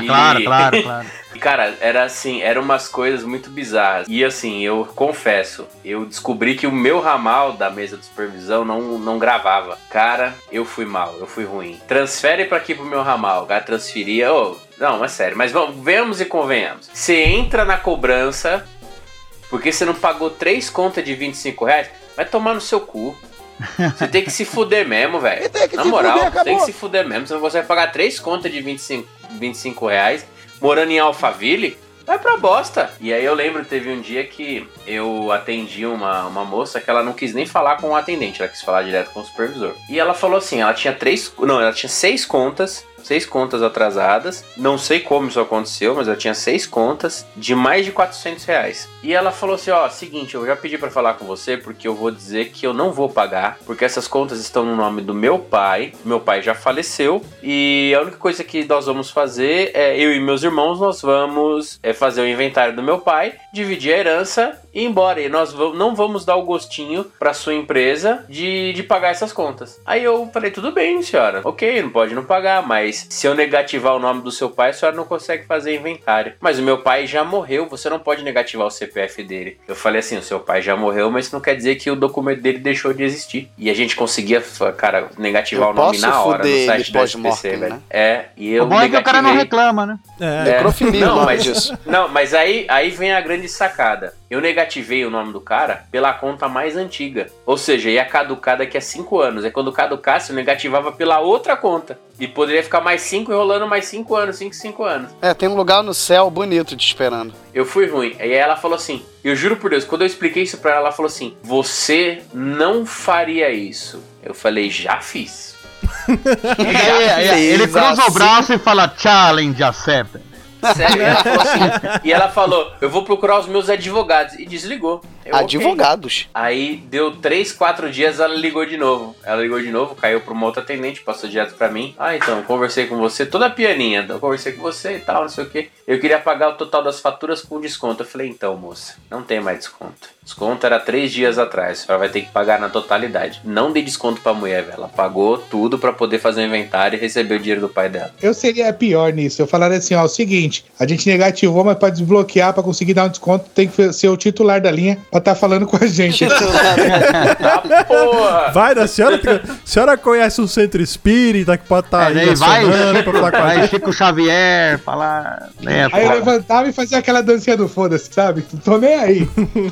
E- Claro, claro, claro. E, Cara, era assim, eram umas coisas muito bizarras. E assim, eu confesso, eu descobri que o meu ramal da mesa de supervisão não, não gravava. Cara, eu fui mal, eu fui ruim. Transfere pra aqui pro meu ramal. O cara transferia. Ô, não, é sério, mas vamos, venhamos e convenhamos. Você entra na cobrança, porque você não pagou três contas de 25 reais, vai tomar no seu cu. Você tem que se fuder mesmo, velho. Na moral, tem que se fuder mesmo. Senão você vai pagar três contas de 25, 25 reais, morando em Alphaville. vai pra bosta. E aí eu lembro, teve um dia que eu atendi uma, uma moça que ela não quis nem falar com o atendente, ela quis falar direto com o supervisor. E ela falou assim, ela tinha três, não, ela tinha seis contas seis contas atrasadas. Não sei como isso aconteceu, mas eu tinha seis contas de mais de 400 reais. E ela falou assim: Ó, seguinte, eu já pedi para falar com você porque eu vou dizer que eu não vou pagar, porque essas contas estão no nome do meu pai. Meu pai já faleceu e a única coisa que nós vamos fazer é eu e meus irmãos nós vamos é, fazer o inventário do meu pai, dividir a herança e ir embora. E nós não vamos dar o gostinho para sua empresa de, de pagar essas contas. Aí eu falei: tudo bem, senhora, ok, não pode não pagar, mas se eu negativar o nome do seu pai, a senhora não consegue fazer inventário. Mas o meu pai já morreu, você não pode negativar o CPF dele. Eu falei assim: o seu pai já morreu, mas isso não quer dizer que o documento dele deixou de existir. E a gente conseguia, cara, negativar Eu o nome na hora no site da SPC, velho. né? É, e eu o bom é que o cara não negativei. reclama, né? É. É. Necrofilia não, mas, disso. não, mas aí, aí vem a grande sacada. Eu negativei o nome do cara pela conta mais antiga. Ou seja, ia caducar daqui a 5 anos. É quando caducasse, eu negativava pela outra conta. E poderia ficar mais 5 enrolando mais 5 anos, 5, 5 anos. É, tem um lugar no céu bonito te esperando. Eu fui ruim. E aí ela falou assim: Eu juro por Deus, quando eu expliquei isso pra ela, ela falou assim: Você não faria isso. Eu falei: Já fiz. Aí, aí, ele cruza o assim. braço e fala challenge accepted. Sério? Ela falou assim, e ela falou: Eu vou procurar os meus advogados. E desligou. Eu. Advogados. Aí deu 3, 4 dias, ela ligou de novo. Ela ligou de novo, caiu pra uma outra atendente, passou direto pra mim. Ah, então, conversei com você, toda pianinha. Eu conversei com você e tal, não sei o que. Eu queria pagar o total das faturas com desconto. Eu falei, então, moça, não tem mais desconto. Desconto era três dias atrás. A senhora vai ter que pagar na totalidade. Não dei desconto pra mulher, velho. Ela pagou tudo pra poder fazer o inventário e receber o dinheiro do pai dela. Eu seria pior nisso. Eu falaria assim, ó, o seguinte, a gente negativou, mas pra desbloquear, pra conseguir dar um desconto, tem que ser o titular da linha pra estar falando com a gente. Ah, porra! Vai, da senhora, a senhora conhece um centro espírita que pode estar Aí aí vai, acionando pra falar com a vai? Chico Xavier falar. Né, Aí eu levantava e fazia aquela dancinha do foda-se, sabe? Não tô nem aí.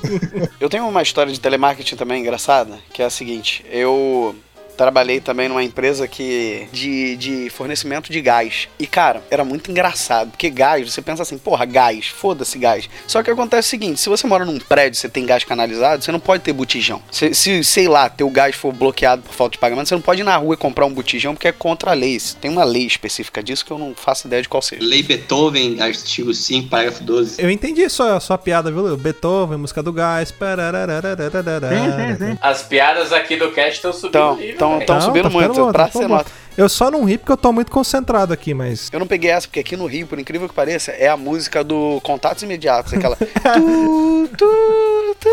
Eu tenho uma história de telemarketing também engraçada, que é a seguinte: eu trabalhei também numa empresa que de, de fornecimento de gás. E, cara, era muito engraçado, porque gás, você pensa assim, porra, gás, foda-se gás. Só que acontece o seguinte, se você mora num prédio, você tem gás canalizado, você não pode ter botijão. Se, se, sei lá, teu gás for bloqueado por falta de pagamento, você não pode ir na rua e comprar um botijão, porque é contra a lei. Tem uma lei específica disso que eu não faço ideia de qual seja. Lei Beethoven, artigo 5, parágrafo 12. Eu entendi só a sua piada, viu? Beethoven, música do gás. pararararararara. Sim, sim, sim. As piadas aqui do cast estão subindo Então, nível, Não, subindo tá muito, bom, pra tá ser nota. Eu só não ri porque eu tô muito concentrado aqui, mas. Eu não peguei essa, porque aqui no Rio, por incrível que pareça, é a música do Contatos Imediatos, aquela. tu, tu, tu.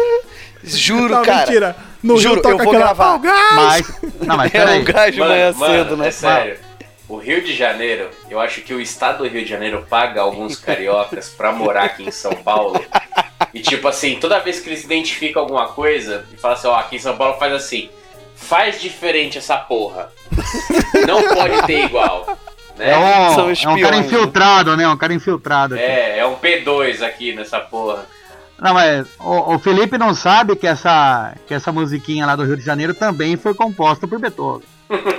Juro, Não, cara. mentira. No Juro, Rio toca eu vou aquela. gravar. "Oh, gás!" Mas. Não, mas É peraí. o gás de Mano, manhã mano, cedo, né? É sério. O Rio de Janeiro, eu acho que o estado do Rio de Janeiro paga alguns cariocas pra morar aqui em São Paulo. E tipo assim, toda vez que eles identificam alguma coisa e falam assim, ó, aqui em São Paulo faz assim, faz diferente essa porra. Não pode ter igual. É Né? um, São é um cara né? infiltrado, né? Um cara infiltrado. aqui. É, é um P2 aqui nessa porra. Não, mas o, o Felipe não sabe que essa, que essa musiquinha lá do Rio de Janeiro também foi composta por Beethoven.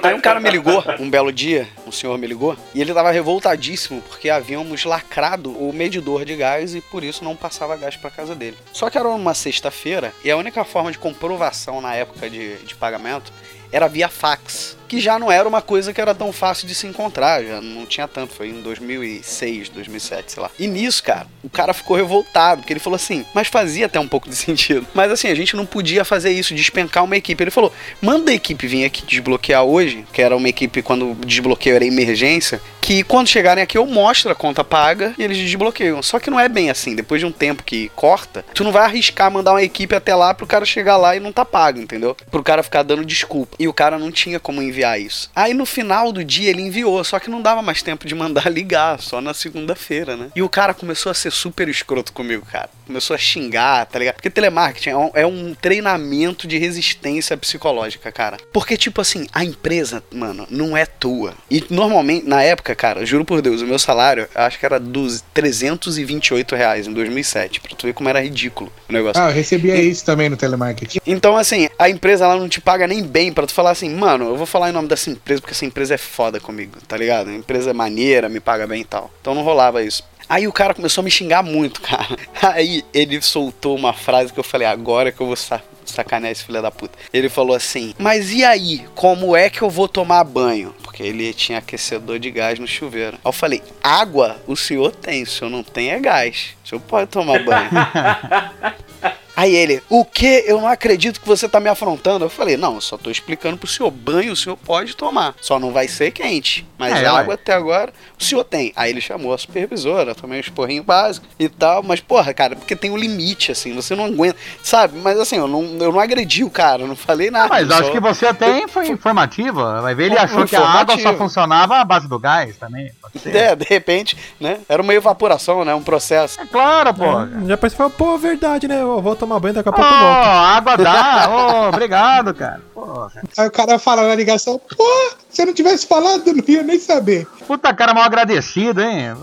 Aí um cara me ligou, um belo dia, um senhor me ligou, e ele tava revoltadíssimo porque havíamos lacrado o medidor de gás e por isso não passava gás pra casa dele. Só que era uma sexta-feira e a única forma de comprovação na época de, de pagamento era via fax, que já não era uma coisa que era tão fácil de se encontrar, já não tinha tanto, foi em 2006, 2007, sei lá. E nisso, cara, o cara ficou revoltado, porque ele falou assim, mas fazia até um pouco de sentido. Mas assim, a gente não podia fazer isso, despencar uma equipe. Ele falou, manda a equipe vir aqui desbloquear hoje, que era uma equipe quando desbloqueio era emergência, que quando chegarem aqui eu mostro a conta paga e eles desbloqueiam. Só que não é bem assim, depois de um tempo que corta, tu não vai arriscar mandar uma equipe até lá pro cara chegar lá e não tá pago, entendeu? Pro cara ficar dando desculpa. E o cara não tinha como enviar isso. Aí no final do dia ele enviou, só que não dava mais tempo de mandar ligar, só na segunda-feira, né? E o cara começou a ser super escroto comigo, cara. Começou a xingar, tá ligado? Porque telemarketing é um, é um treinamento de resistência psicológica, cara. Porque, tipo assim, a empresa, mano, não é tua. E normalmente, na época, cara, juro por Deus, o meu salário, acho que era dos 328 reais em 2007. Pra tu ver como era ridículo o negócio. Ah, eu recebia isso também no telemarketing. Então, assim, a empresa ela não te paga nem bem pra tu falar assim, mano, eu vou falar em nome dessa empresa porque essa empresa é foda comigo, tá ligado? A empresa é maneira, me paga bem e tal. Então não rolava isso. Aí o cara começou a me xingar muito, cara. Aí ele soltou uma frase que eu falei, agora que eu vou sa sacanear esse filho da puta. Ele falou assim, mas e aí, como é que eu vou tomar banho? Porque ele tinha aquecedor de gás no chuveiro. Aí eu falei, água o senhor tem, o senhor não tem é gás. O senhor pode tomar banho. Aí ele, o que? Eu não acredito que você tá me afrontando. Eu falei, não, eu só tô explicando pro senhor. Banho o senhor pode tomar. Só não vai ser quente. Mas É, água ué. até agora o senhor tem. Aí ele chamou a supervisora, também um esporrinho básico e tal. Mas, porra, cara, porque tem um limite, assim, você não aguenta. Sabe? Mas assim, eu não, eu não agredi o cara, eu não falei nada. Mas eu acho só- que você até foi informativa. Vai ver, ele Foi achou que a água só funcionava à base do gás também. Pode ser. É, de repente, né? Era uma evaporação, né? Um processo. É claro, pô. Já depois você fala, pô, verdade, né? Eu vou tomar banho, daqui a pouco eu volto. água dá. Ô, obrigado, cara. Porra. Aí o cara fala na ligação, pô, se eu não tivesse falado, eu não ia nem saber. Puta cara mal agradecido, hein?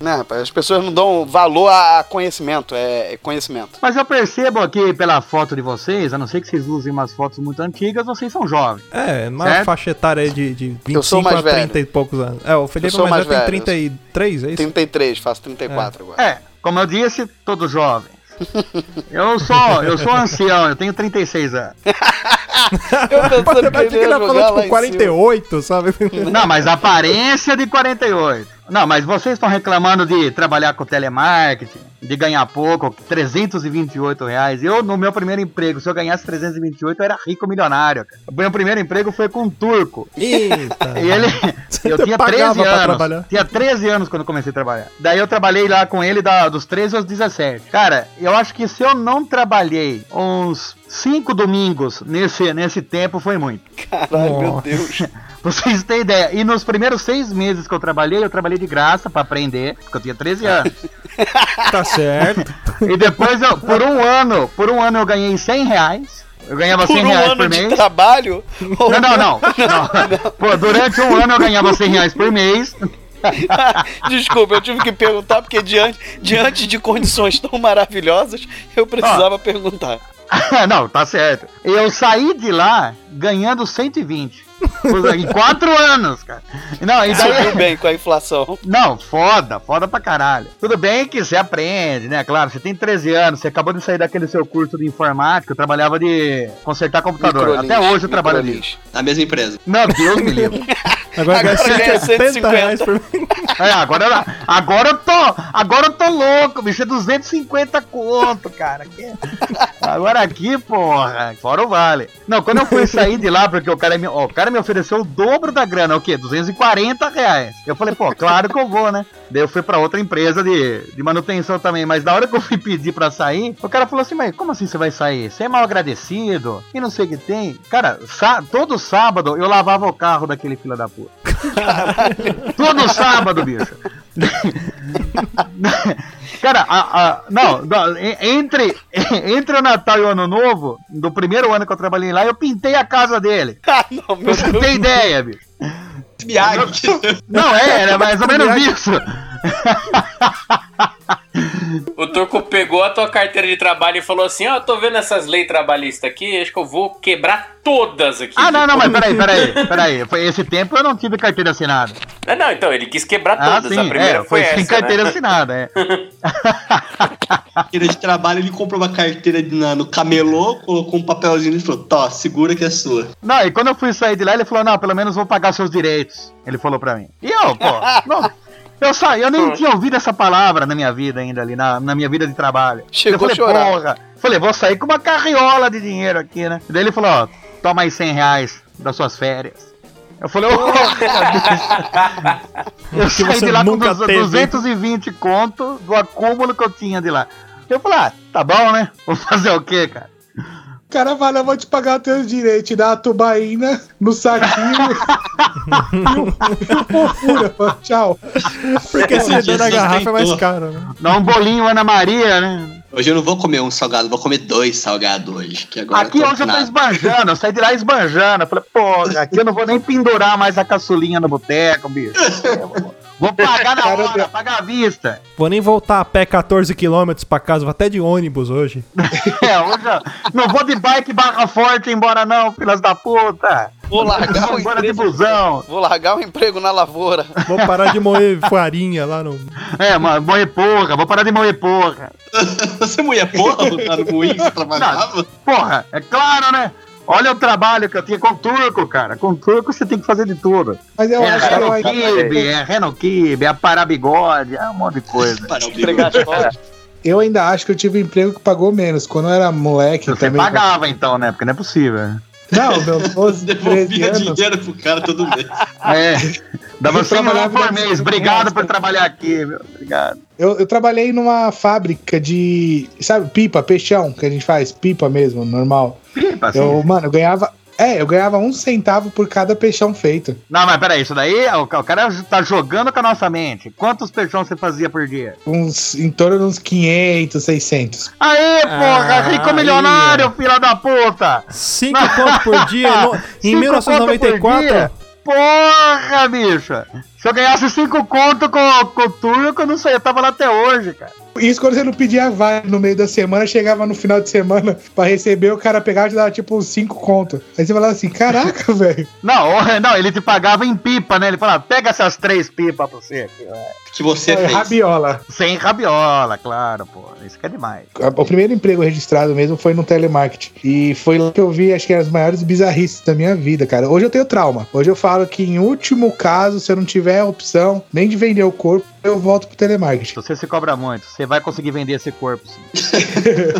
Né, rapaz? As pessoas não dão valor a conhecimento, é conhecimento. Mas eu percebo aqui pela foto de vocês, a não ser que vocês usem umas fotos muito antigas, vocês são jovens. É, uma Certo? faixa etária aí de, de 25 Eu sou mais a 30 velho. e poucos anos. É, o Felipe mais mais velho tem velho. 33, é isso? 33, faço 34 agora. É, como eu disse, todos jovens. Eu sou, eu sou ancião, eu tenho 36 anos. Eu pensando que que ia ele jogar falou tipo em 48, sabe? Não, mas a aparência de 48. Não, mas vocês estão reclamando de trabalhar com telemarketing, de ganhar pouco, 328 reais. Eu, no meu primeiro emprego, se eu ganhasse 328, eu era rico milionário. Cara. O meu primeiro emprego foi com um turco. Eita. E ele. Eu Você tinha pagava 13 pra anos. Tinha 13 anos quando eu comecei a trabalhar. Daí eu trabalhei lá com ele da- dos 13 aos 17. Cara, eu acho que se eu não trabalhei uns 5 domingos nesse, nesse tempo, foi muito. Caralho, meu. Deus. Pra vocês terem ideia. E nos primeiros seis meses que eu trabalhei, eu trabalhei de graça pra aprender, porque eu tinha 13 anos. Tá certo. e depois, eu, por um ano, por um ano eu ganhei 100 reais. Eu ganhava Por 100 um reais ano por de mês. trabalho? Não, não, não. não. Pô, durante um ano eu ganhava 100 reais por mês. Desculpa, eu tive que perguntar porque diante, diante de condições tão maravilhosas, eu precisava perguntar. não, tá certo. Eu saí de lá ganhando 120. Em quatro anos, cara. Não, e daí. Subiu bem com a inflação. Não, foda, foda pra caralho. Tudo bem que você aprende, né? Claro, você tem 13 anos, você acabou de sair daquele seu curso de informática, eu trabalhava de consertar computador. Até hoje eu trabalho nisso. Na mesma empresa. Meu Deus me livre. Agora, Agora ganha ganha 180 reais por mês. É, agora, agora eu tô. Agora eu tô louco, bicho. É 250 conto, cara. Agora aqui, porra, fora o vale. Não, quando eu fui sair de lá, porque o cara me, ó, o cara me ofereceu o dobro da grana, o quê? 240 reais. Eu falei, pô, claro que eu vou, né? Daí eu fui pra outra empresa de, de manutenção também. Mas na hora que eu fui pedir pra sair, o cara falou assim, mas como assim você vai sair? Você é mal agradecido? E não sei o que tem. Cara, todo sábado eu lavava o carro daquele filho da puta. Todo sábado, bicho. Cara, a- a- não, entre, entre o Natal e o Ano Novo, do primeiro ano que eu trabalhei lá, eu pintei a casa dele. Ah, não, meu você Deus. ter ideia, bicho. Miyagi. Não, é, era mais ou menos isso. O turco pegou a tua carteira de trabalho e falou assim: Ó, tô vendo essas leis trabalhistas aqui, acho que eu vou quebrar todas aqui. Ah, não, não, mas peraí, peraí, peraí. Foi esse tempo eu não tive carteira assinada. Ah, não, então, ele quis quebrar Ah, todas. sim, a primeira é, foi, foi sem essa. carteira né? assinada, é. Carteira de trabalho, ele comprou uma carteira de- na- no camelô, colocou um papelzinho e falou: Tó, segura que é sua. Não, e quando eu fui sair de lá, ele falou, não, pelo menos vou pagar seus direitos. Ele falou pra mim. E eu, pô, não, eu saí, eu nem tinha ouvido essa palavra na minha vida ainda ali, na, na minha vida de trabalho. Chegou eu falei, a chorar. porra. Falei, vou sair com uma carriola de dinheiro aqui, né? Daí ele falou, ó, toma aí 100 reais das suas férias. Eu falei, ô, eu Que saí de lá com nunca duze- teve. 220 conto do acúmulo que eu tinha de lá. Eu falei, ah, tá bom, né? Vou fazer o quê, cara? O cara fala, eu vou te pagar teus direitos, dá a tubaína no saquinho e o- fofura. Tchau. Porque esse Jesus dano da garrafa é mais caro, né? Dá um bolinho Ana Maria, né? Hoje eu não vou comer um salgado, vou comer dois salgados hoje. Que agora Aqui eu hoje eu tô esbanjando, eu saí de lá esbanjando. Eu falei, pô, aqui eu não vou nem pendurar mais a caçulinha no boteco, bicho. Vou pagar na Cara, hora, pagar à vista. Vou nem voltar a pé 14 km pra casa, vou até de ônibus hoje. É, hoje eu não vou de bike barra forte embora não, filhas da puta. Vou largar o embora de emprego. busão. Vou largar o emprego na lavoura. Vou parar de moer farinha lá no. É, mano, moer porra, vou parar de moer porra. Você mulher porra no moinho você trabalhava? Porra, é claro, né? Olha o trabalho que eu tinha com turco, cara. Com turco você tem que fazer de tudo. Mas eu É acho que eu ainda. Renokibe, é Renokibe, é parar bigode, é um monte de coisa. O Entregar as. Eu ainda acho que eu tive um emprego que pagou menos. Quando eu era moleque Você também. pagava então, né? Porque não é possível. Não, meus 12, 13 Devolvia anos. dinheiro pro cara todo mês. É. Dava Eu 100 trabalhava reais por mês. Obrigado por trabalhar aqui, meu. Obrigado. Eu, eu trabalhei numa fábrica de. Sabe, pipa, peixão, que a gente faz, pipa mesmo, normal. Pipa. Eu, mano, eu ganhava. É, eu ganhava um centavo por cada peixão feito. Não, mas peraí, isso daí o, o cara tá jogando com a nossa mente. Quantos peixão você fazia por dia? Uns, em torno de uns 500, 600. Aê, porra, Ah, rico aí, milionário, filha da puta! 5 conto por dia no- em Cinco conto por 1994. dia? Porra, bicha! Se eu ganhasse 5 conto com, com o turco, eu não sei, eu tava lá até hoje, cara. Isso quando você não pedia vale no meio da semana, chegava no final de semana pra receber, o cara pegava e te dava tipo uns 5 conto. Aí você falava assim: caraca, velho. Não, não, ele te pagava em pipa, né? Ele falava, pega essas três pipas pra você aqui. Que você É fez. rabiola. Sem rabiola, claro, pô. Isso que é demais. O primeiro emprego registrado mesmo foi no telemarketing. E foi lá que eu vi, acho que as maiores bizarrices da minha vida, cara. Hoje eu tenho trauma. Hoje eu falo que, em último caso, se eu não tiver a opção nem de vender o corpo, eu volto pro telemarketing. Você se cobra muito, você vai conseguir vender esse corpo, sim.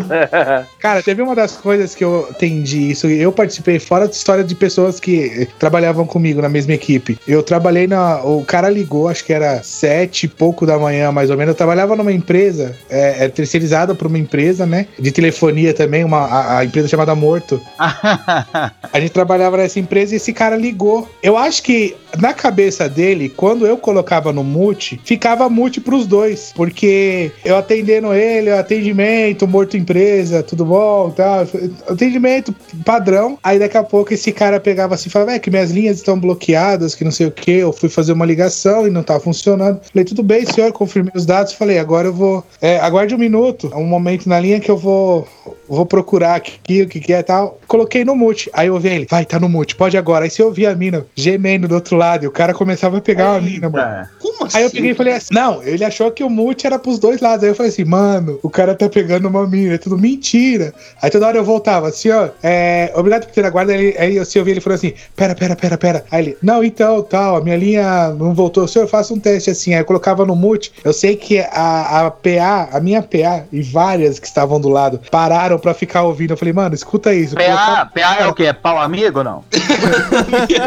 Cara, teve uma das coisas que eu entendi isso. Eu participei fora da história de pessoas que trabalhavam comigo na mesma equipe. Eu trabalhei na. O cara ligou, acho que era sete e pouco da manhã, mais ou menos. Eu trabalhava numa empresa, é, é terceirizada por uma empresa, né? De telefonia também, uma, a, a empresa chamada Morto. A gente trabalhava nessa empresa e esse cara ligou. Eu acho que na cabeça dele, quando eu colocava no mute, ficava mute pros dois. Porque eu atendendo ele, atendimento, morto empresa, tudo bom, tal. Atendimento padrão. Aí daqui a pouco esse cara pegava assim e falava: É que minhas linhas estão bloqueadas, que não sei o que. Eu fui fazer uma ligação e não tá funcionando. Falei, tudo bem, senhor, confirmei os dados. Falei, agora eu vou. É, aguarde um minuto, um momento na linha que eu vou. Vou procurar aqui o que, que é e tal. Coloquei no mute. Aí eu ouvi ele, vai, tá no mute, pode agora. Aí você ouvia a mina gemendo do outro lado e o cara começava a pegar a mina, mano. Eita. Como assim? Aí eu peguei e falei assim, não, ele achou que o mute era pros dois lados. Aí eu falei assim, mano, o cara tá pegando uma mina, é tudo mentira. Aí toda hora eu voltava, assim, ó, é, obrigado por ter aguardado. Aí, aí eu se ouvi ele falou assim, pera, pera, pera, pera. Aí ele, não, então, tal, a minha linha não voltou. Senhor, faça um teste assim. Aí eu colocava no mute. Eu sei que a, a PA, a minha PA e várias que estavam do lado pararam pra ficar ouvindo. Eu falei, mano, escuta isso. PA, PA é o quê? É pau amigo ou não?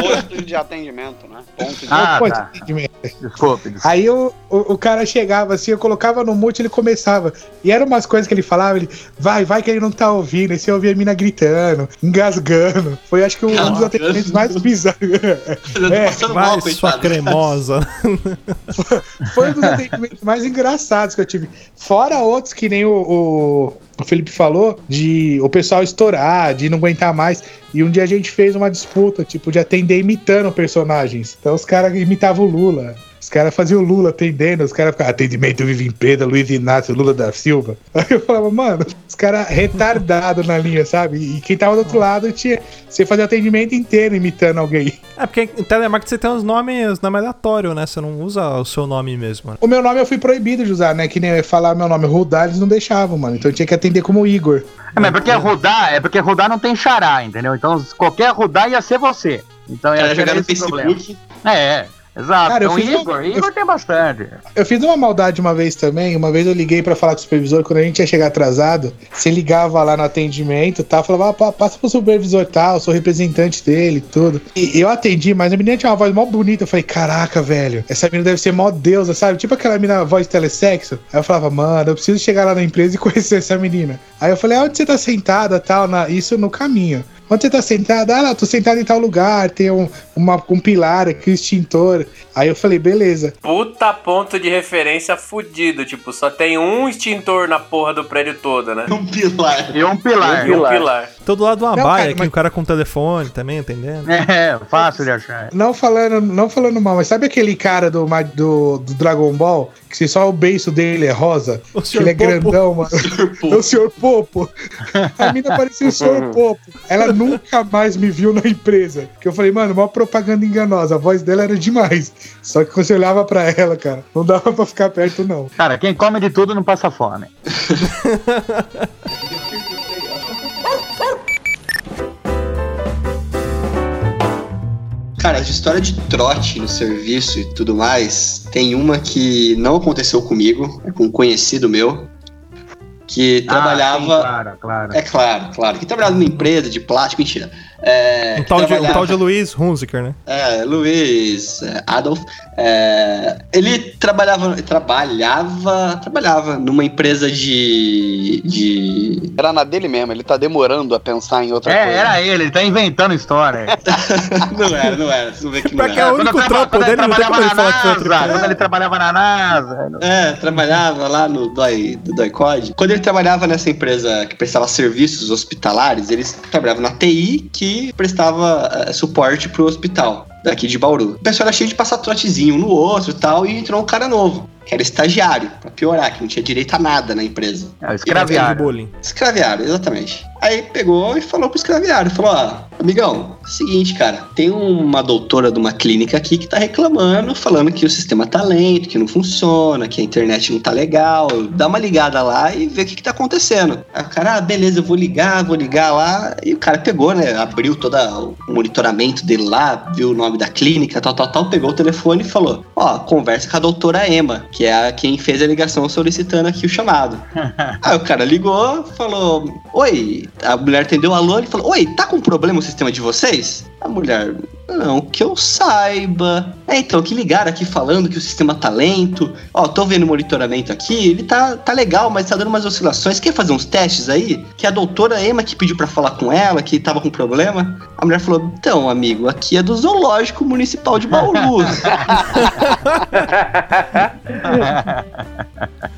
Posto de atendimento, né? Ponto de Ah, tá. Desculpe, desculpe. Aí o, o, o cara chegava assim, eu colocava no mute, ele começava. E eram umas coisas que ele falava, ele, vai, vai que ele não tá ouvindo. Aí você ouvia a mina gritando, engasgando. Foi acho que um, um dos atendimentos mais bizarros. É, passando mal, sua coitado. cremosa. Foi um dos atendimentos mais engraçados que eu tive. Fora outros que nem o, o, o Felipe falou, de o pessoal estourar, de não aguentar mais. E um dia a gente fez uma disputa, tipo, de atender imitando personagens. Então os caras imitavam o Lula. Os caras faziam o Lula atendendo, os caras ficavam atendimento Vive em Pedro, Luiz Inácio, Lula da Silva. Aí eu falava, mano, os caras retardados na linha, sabe? E quem tava do outro lado tinha. Você fazia o atendimento inteiro imitando alguém. É porque em telemarketing você tem uns nomes nome aleatório, né? Você não usa o seu nome mesmo. né? O meu nome eu fui proibido de usar, né? Que nem eu ia falar meu nome Rudar, eles não deixavam, mano. Então eu tinha que atender como Igor. É, mas porque rodar, é porque rodar não tem xará, entendeu? Então qualquer rodar ia ser você. Então ia jogar no o problema. Facebook. É, exato. Cara, eu então fiz um- Igor, eu- Igor tem bastante. Eu fiz uma maldade uma vez também. Uma vez eu liguei pra falar com o supervisor. Quando a gente ia chegar atrasado, você ligava lá no atendimento e tal. Falava, ah, pa- passa pro supervisor tal, sou representante dele e tudo. E eu atendi, mas a menina tinha uma voz mó bonita. Eu falei, caraca, velho, essa menina deve ser mó deusa, sabe? Tipo aquela menina voz telesexo. Aí eu falava, mano, eu preciso chegar lá na empresa e conhecer essa menina. Aí eu falei, ah, onde você tá sentada tal? Na... Isso no caminho. Onde você tá sentado? Ah, não, tô sentado em tal lugar, tem um, uma, um pilar aqui, um extintor. Aí eu falei, beleza. Puta ponto de referência fudido. Tipo, só tem um extintor na porra do prédio todo, né? Um pilar. E um pilar. E um pilar. Todo lado de uma Não, baia cara, aqui, mas- o cara com telefone também, entendendo? É, fácil de achar. Não falando, não falando mal, mas sabe aquele cara do, do, do Dragon Ball? Que se só o beiço dele é rosa? O Que ele é Popo. grandão, mano. É o Sr. Popo. A mina parecia o Sr. Popo. Ela nunca mais me viu na empresa. Que eu falei, mano, uma propaganda enganosa. A voz dela era demais. Só que quando você olhava pra ela, cara, não dava pra ficar perto, não. Cara, quem come de tudo não passa fome. Cara, de história de trote no serviço e tudo mais, tem uma que não aconteceu comigo, é com um conhecido meu, que trabalhava. Ah, sim, claro, claro. É claro, claro. Que trabalhava numa empresa de plástico, mentira. É, Um tal, de, um tal de Luiz Hunziker, né? É, Luiz é, Adolf. é, ele trabalhava, trabalhava, trabalhava numa empresa de, de Era na dele mesmo, ele tá demorando a pensar em outra É, coisa. era ele, ele tá inventando história. não era, não era, você vê que não é era. o único Quando trampo dele, não tem como ele falar NASA. Quando ele trabalhava na NASA. É, trabalhava lá no Dói, do Doicode. Quando ele trabalhava nessa empresa que prestava serviços hospitalares, ele trabalhava na TI que prestava eh, suporte pro hospital daqui de Bauru. O pessoal era cheio de passar trotezinho um no outro e tal, e entrou um cara novo, que era estagiário, pra piorar, que não tinha direito a nada na empresa. É, escraviário. Escraviário, exatamente. Aí pegou e falou pro escraviário, falou, ó, amigão, seguinte, cara, tem uma doutora de uma clínica aqui que tá reclamando, falando que o sistema tá lento, que não funciona, que a internet não tá legal, dá uma ligada lá e vê o que que tá acontecendo. Aí o cara, ah, beleza, eu vou ligar, vou ligar lá, e o cara pegou, né, abriu todo o monitoramento dele lá, viu o nome da clínica, tal, tal, tal, pegou o telefone e falou, ó, conversa com a doutora Emma, que é a quem fez a ligação solicitando aqui o chamado. Aí o cara ligou, falou: Oi. A mulher atendeu o alô e falou: Oi, tá com problema o sistema de vocês? A mulher, não, que eu saiba. É, então, que ligaram aqui falando que o sistema tá lento. Ó, tô vendo o monitoramento aqui, ele tá, tá legal, mas tá dando umas oscilações. Quer fazer uns testes aí? Que a doutora Emma que pediu pra falar com ela, que tava com problema. A mulher falou: Então, amigo, aqui é do Zoológico Municipal de Bauru.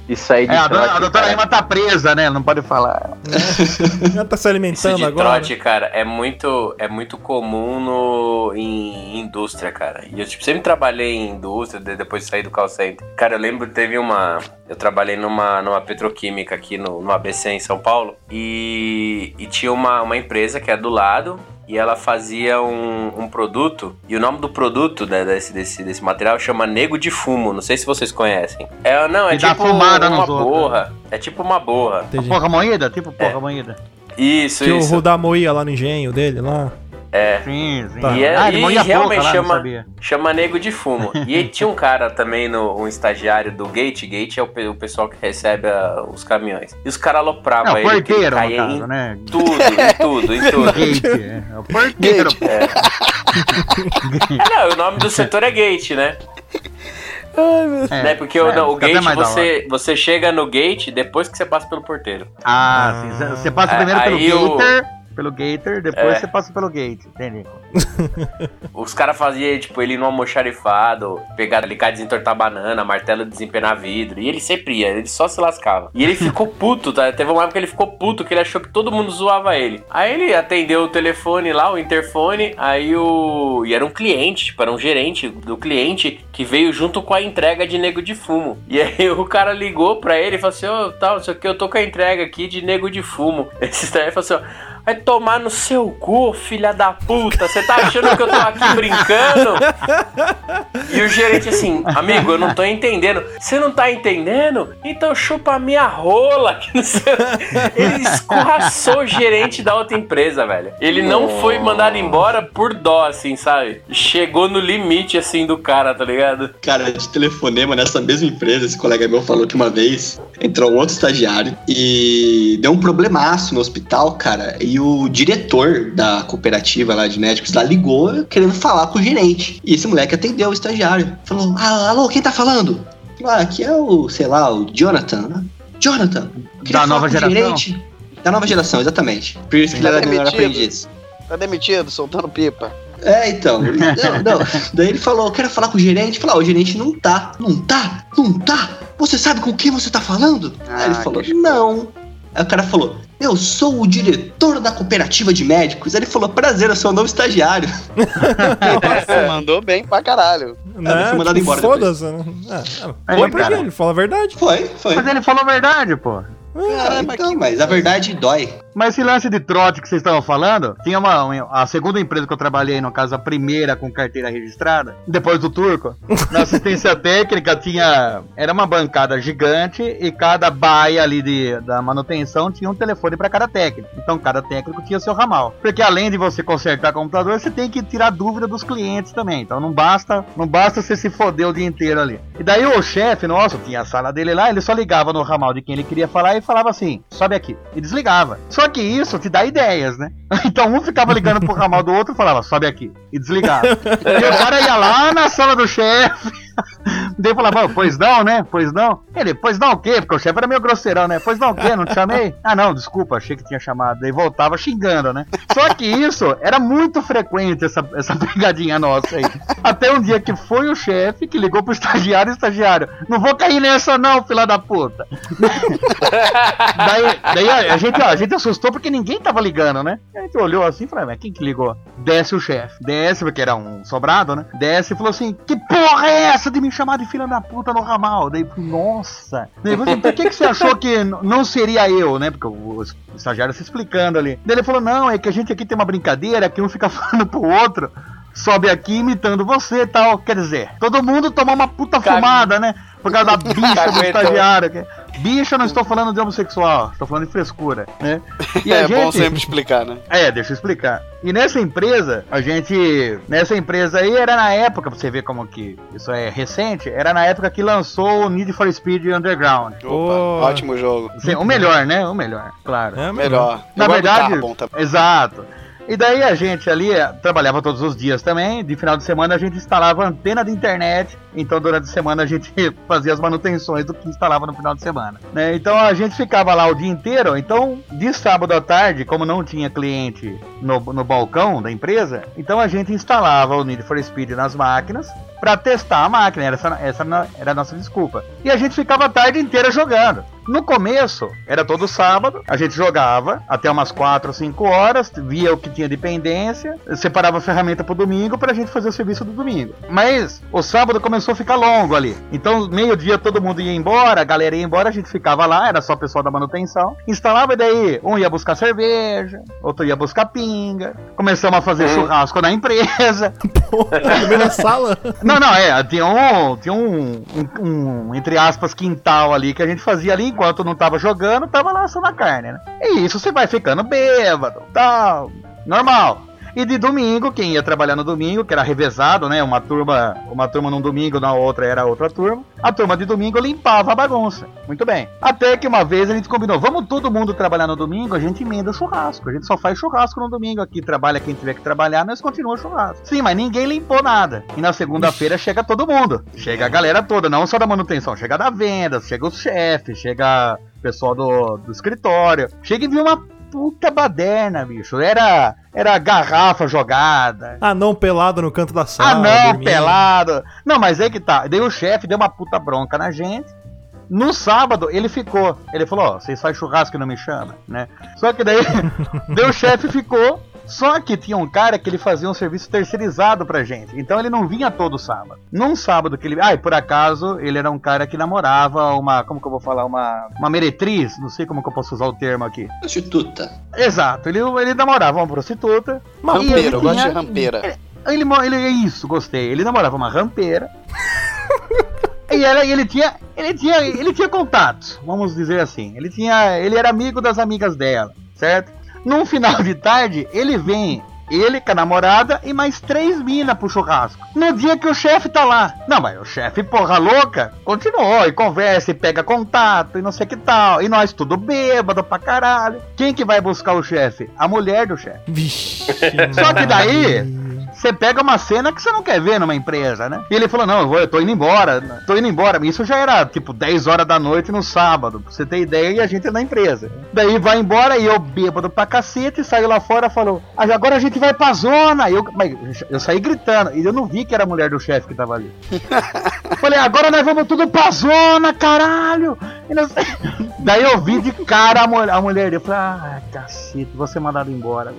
Isso aí de É, a, trote, a doutora cara. Emma tá presa, né? Não pode falar. Já tá se Isso alimentando de agora. trote, cara, é muito, é muito comum no, em indústria, cara. E eu tipo, sempre trabalhei em indústria, de- depois de sair do call center. Cara, eu lembro que teve uma. Eu trabalhei numa, numa petroquímica aqui no, no ABC em São Paulo. E, e tinha uma, uma empresa que é do lado. E ela fazia um, um produto. E o nome do produto né, desse, desse, desse material chama Nego de Fumo. Não sei se vocês conhecem. É, não, é Que dá tipo uma nos outros. borra. É tipo uma borra. Entendi. Porra moída? Tipo porra moída. Isso, Que o isso. Rudá moía lá no engenho dele, lá. É. Sim, sim. E, é- Ah, ele e moía realmente lá, não chama, chama nego de fumo. E aí tinha um cara também, no, um estagiário do Gate. Gate é o, o pessoal que recebe a- os caminhões. E os caras alopravam Não, ele. que ele porteiro, caía caso, em né? tudo, em tudo, em tudo. Gate. É o porteiro. É, não, o nome do setor é Gate, né? É, né? Porque o, é, não, o fica até Gate, você, você chega no Gate depois que você passa pelo porteiro. Ah, sim. Você passa Ah, primeiro pelo aí o- gator, pelo gator, depois É. você passa pelo gate, entende? Os caras faziam, tipo, ele no almoxarifado, pegar alicate, desentortar banana, martelo desempenar vidro. E ele sempre ia, ele só se lascava. E ele ficou puto, tá? Teve uma época que ele ficou puto, que ele achou que todo mundo zoava ele. Aí ele atendeu o telefone lá, o interfone, aí o. E era um cliente, tipo, era um gerente do cliente que veio junto com a entrega de nego de fumo. E aí o cara ligou pra ele e falou assim: Ô, tal, isso aqui eu tô com a entrega aqui de nego de fumo. Esse estranho falou assim: ó. Vai tomar no seu cu, filha da puta. Você tá achando que eu tô aqui brincando? E o gerente assim, amigo, eu não tô entendendo. Você não tá entendendo? Então chupa a minha rola. Ele escorraçou o gerente da outra empresa, velho. Ele não foi mandado embora por dó, assim, sabe? Chegou no limite, assim, do cara, tá ligado? Cara, de telefonema nessa mesma empresa, esse colega meu falou que uma vez entrou outro estagiário e deu um problemaço no hospital, cara. E o diretor da cooperativa lá de médicos lá ligou querendo falar com o gerente. E esse moleque atendeu o estagiário. Falou: ah, alô, quem tá falando? Falou, ah, aqui é o, sei lá, o Jonathan, né? Jonathan, Da falar nova geração? gerente." Da nova geração, exatamente. Por isso que ele era melhor demitido. aprendiz. Tá demitido, soltando pipa. É, então. Não, não. Daí ele falou, eu quero falar com o gerente. Falou, ah, o gerente não tá. Não tá? Não tá? Você sabe com quem você tá falando? Aí ele Ah, falou, não. Aí o cara falou, eu sou o diretor da cooperativa de médicos. Ele falou, prazer, eu sou o novo estagiário. Nossa, mandou bem pra caralho. Né? foi mandado Tipo, embora Foda-se, né? É, é. Foi porque cara. ele fala a verdade. Foi, foi. Mas ele falou a verdade, pô. Ah, então, mas a verdade dói. Mas esse lance de trote que vocês estavam falando, tinha uma, uma- A segunda empresa que eu trabalhei, no caso, a primeira com carteira registrada, depois do turco, na assistência técnica tinha. Era uma bancada gigante e cada baia ali de, da manutenção tinha um telefone para cada técnico. Então cada técnico tinha seu ramal. Porque além de você consertar computador, você tem que tirar dúvida dos clientes também. Então não basta, não basta você se foder o dia inteiro ali. E daí o chefe nosso, tinha a sala dele lá, ele só ligava no ramal de quem ele queria falar e falava assim: sobe aqui. E desligava. Só que isso te dá ideias, né? Então um ficava ligando pro ramal do outro e falava: sobe aqui. E desligava. e o cara ia lá na sala do chefe. Daí falava, pois não, né? Pois não. Ele, pois não o quê? Porque o chefe era meio grosseirão, né? Pois não o quê? Não te chamei? Ah, não, desculpa, achei que tinha chamado. Daí voltava xingando, né? Só que isso era muito frequente, essa, essa pegadinha nossa aí. Até um dia que foi o chefe que ligou pro estagiário e o estagiário, não vou cair nessa não, filha da puta. daí daí a, a gente, ó, a gente assustou porque ninguém tava ligando, né? A gente olhou assim e falou, mas quem que ligou? Desce o chefe. Desce, porque era um sobrado, né? Desce e falou assim, que porra é essa de me chamar de filha da puta no ramal? Daí, nossa. Daí, eu falei assim, por que, que você achou que não seria eu, né? Porque o, estagiário se explicando ali. Daí ele falou, não, é que a gente aqui tem uma brincadeira que um fica falando pro outro. Sobe aqui imitando você e tal. Quer dizer, todo mundo toma uma puta Cagu- fumada, né? Por causa da bicha do estagiário. Bicha, eu não estou falando de homossexual, estou falando de frescura, né? E a é bom gente- sempre explicar, né? é, deixa eu explicar. E nessa empresa, a gente. Nessa empresa aí era na época, pra você ver como que isso é recente, era na época que lançou o Need for Speed Underground. Opa, Boa. ótimo jogo. Assim, o melhor, né? O melhor, claro. É, Melhor. Na verdade, Carbon também. exato. E daí a gente ali eh, trabalhava todos os dias também. De final de semana a gente instalava antena de internet. Então durante a semana a gente fazia as manutenções do que instalava no final de semana. né? Então a gente ficava lá o dia inteiro. Então de sábado à tarde, como não tinha cliente no, no balcão da empresa, então a gente instalava o Need for Speed nas máquinas para testar a máquina. Essa, essa era a nossa desculpa. E a gente ficava a tarde inteira jogando. No começo, era todo sábado, a gente jogava até umas 4 ou 5 horas, via o que tinha de pendência, separava a ferramenta pro domingo pra gente fazer o serviço do domingo. Mas o sábado começou a ficar longo ali. Então, meio-dia todo mundo ia embora, a galera ia embora, a gente ficava lá, era só o pessoal da manutenção. Instalava e daí um ia buscar cerveja, outro ia buscar pinga. Começamos a fazer churrasco na empresa. Porra, da sala. Não, não, é, tinha um, tinha um, um, um, entre aspas, quintal ali que a gente fazia ali enquanto não tava jogando, tava lá assando a carne, né? E isso você vai ficando bêbado, tal, normal. E de domingo, quem ia trabalhar no domingo, que era revezado, né? Uma turma, uma turma num domingo, na outra era outra turma. A turma de domingo limpava a bagunça. Muito bem. Até que uma vez a gente combinou, vamos todo mundo trabalhar no domingo, a gente emenda o churrasco. A gente só faz churrasco no domingo aqui, trabalha quem tiver que trabalhar, nós continuamos o churrasco. Sim, mas ninguém limpou nada. E na segunda-feira chega todo mundo. Chega a galera toda, não só da manutenção, chega da venda, chega os chefes, chega o pessoal do, do escritório. Chega e viu uma puta baderna, bicho. Era, era garrafa jogada, Anão pelado no canto da sala. ah, não, dormindo. pelado. Não, mas aí que tá. Daí o chefe deu uma puta bronca na gente. No sábado, ele ficou. Ele falou, ó, vocês fazem churrasco e não me chamam, né? Só que daí, daí o chefe ficou. Só que tinha um cara que ele fazia um serviço terceirizado pra gente. Então ele não vinha todo sábado. Num sábado que ele. Ai, por acaso, ele era um cara que namorava uma. Como que eu vou falar? Uma. Uma meretriz? Não sei como que eu posso usar o termo aqui. Prostituta. Exato, ele, ele namorava uma prostituta. e ele Rampeira, eu gosto de rampeira. ele, mo- ele é isso, gostei. Ele namorava uma rampeira. e ela, e ele tinha, ele tinha, ele tinha contatos, vamos dizer assim. Ele tinha, ele era amigo das amigas dela, certo? Num final de tarde, ele vem, ele com a namorada e mais três minas pro churrasco. No dia que o chefe tá lá. Não, mas o chefe, porra louca, continuou e conversa e pega contato e não sei que tal. E nós tudo bêbado pra caralho. Quem que vai buscar o chefe? A mulher do chefe. Vixe. Só que daí, você pega uma cena que você não quer ver numa empresa, né? E ele falou: Não, eu, vou, eu tô indo embora, tô indo embora. Isso já era tipo 10 horas da noite no sábado, pra você ter ideia, e a gente é na empresa. Daí vai embora e eu bêbado pra cacete, saio lá fora e falou: ah, Agora a gente vai pra zona. Eu, mas eu saí gritando, e eu não vi que era a mulher do chefe que tava ali. Falei, agora nós vamos tudo pra zona, caralho! Daí eu vi de cara a mulher, a mulher eu falei, ah, cacete, vou ser mandado embora.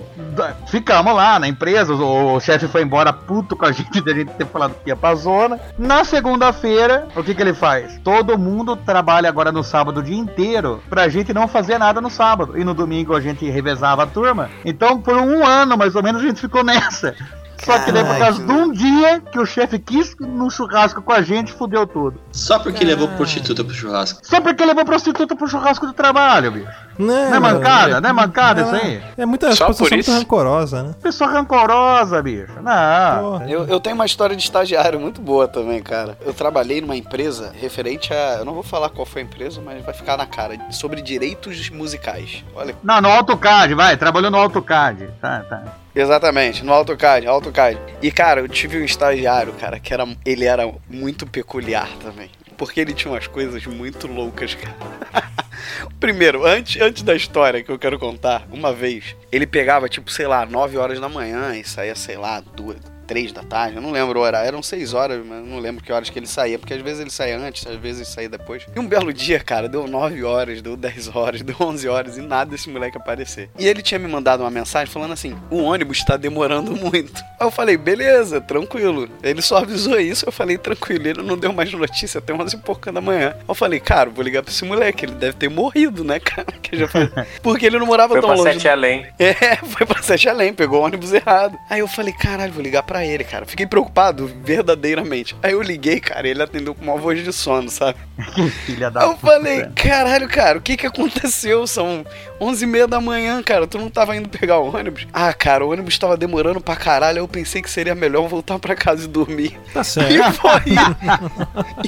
Ficamos lá na empresa, o, o chefe foi embora puto com a gente, da gente ter falado que ia pra zona. Na segunda-feira, o que que ele faz? Todo mundo trabalha agora no sábado o dia inteiro pra gente não fazer nada no sábado. E no domingo a gente revezava a turma. Então, por um ano, mais ou menos, a gente ficou nessa. Só que daí, por causa de um dia que o chefe quis no churrasco com a gente, fudeu tudo. Só porque levou prostituta pro churrasco. Só porque levou prostituta pro churrasco do trabalho, bicho. Não, Não é mancada? Não é mancada isso aí? É muita Só pessoa por isso? rancorosa, né? Pessoa rancorosa, bicho. Não. Eu, eu tenho uma história de estagiário muito boa também, cara. Eu trabalhei numa empresa referente a. Eu não vou falar qual foi a empresa, mas vai ficar na cara. Sobre direitos musicais. Olha. Não, no AutoCAD, vai. Trabalhou no AutoCAD. Tá, tá. Exatamente, no AutoCAD, AutoCAD. E, cara, eu tive um estagiário, cara, que era. Ele era muito peculiar também. Porque ele tinha umas coisas muito loucas, cara. Primeiro, antes, antes da história que eu quero contar, uma vez, ele pegava, tipo, sei lá, 9 horas da manhã e saía, sei lá, duas, três da tarde, eu não lembro o horário, eram 6 horas, mas não lembro que horas que ele saía, porque às vezes ele saía antes, às vezes ele saía depois. E um belo dia, cara, deu 9 horas, deu 10 horas, deu 11 horas e nada desse moleque aparecer. E ele tinha me mandado uma mensagem falando assim: o ônibus tá demorando muito. Aí eu falei: beleza, tranquilo. Ele só avisou isso, eu falei: tranquilo. Ele não deu mais notícia até 11 e pouca da manhã. Eu falei: cara, vou ligar pra esse moleque, ele deve ter morrido, né, cara? Porque ele não morava Foi tão pra longe. Sete Além. É, foi pra Sete Além, pegou o ônibus errado. Aí eu falei, caralho, vou ligar pra ele, cara. Fiquei preocupado, verdadeiramente. Aí eu liguei, cara, e ele atendeu com uma voz de sono, sabe? Filha da eu puta. falei, caralho, cara, o que que aconteceu? São 11 e meia da manhã, cara, tu não tava indo pegar o ônibus? Ah, cara, o ônibus tava demorando pra caralho, eu pensei que seria melhor voltar pra casa e dormir. Tá certo. E foi.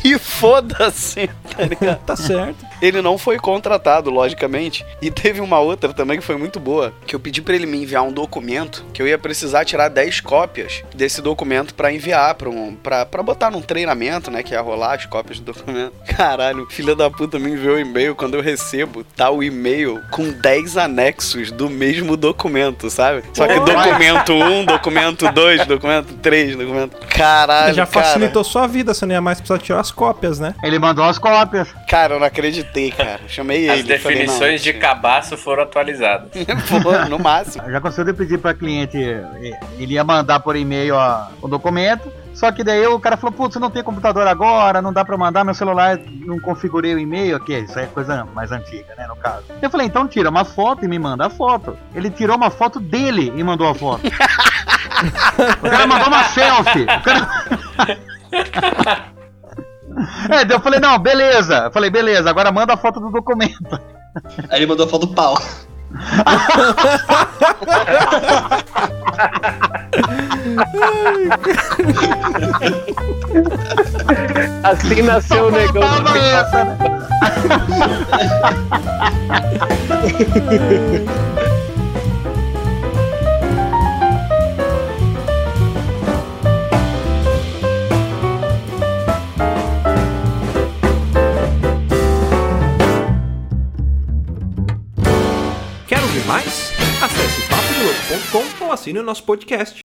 e foda-se, tá ligado? Tá certo. Ele não foi contratado, logicamente. E teve uma outra também que foi muito boa, que eu pedi pra ele me enviar um documento que eu ia precisar tirar 10 cópias desse documento pra enviar para um para para botar num treinamento, né, que ia rolar as cópias do documento. Caralho, filha da puta me enviou o e-mail quando eu recebo, tá o e-mail com 10 anexos do mesmo documento, sabe? Só que documento 1, documento 2, documento 3, documento Caralho, Já cara. facilitou sua vida, você não ia mais precisar tirar as cópias, né? Ele mandou as cópias. Cara, eu não acreditei, cara. Chamei As ele. falei, não, definições de cabaço foram atualizadas. Pô, no máximo. Já aconteceu de pedir pra cliente, eh, ele ia mandar por e-mail ó, o documento, só que daí o cara falou, putz, não tem computador agora, não dá pra mandar, meu celular não configurei o e-mail aqui, isso aí é coisa mais antiga, né, no caso. Eu falei, então tira uma foto e me manda a foto. Ele tirou uma foto dele e mandou a foto. o cara mandou uma selfie. O cara... É, daí eu falei, não, beleza. Eu falei, beleza, agora manda a foto do documento. Aí ele mandou a foto do pau. Assim nasceu o negão essa, né? Quer ouvir mais? Acesse papodelouco.com ou assine o nosso podcast.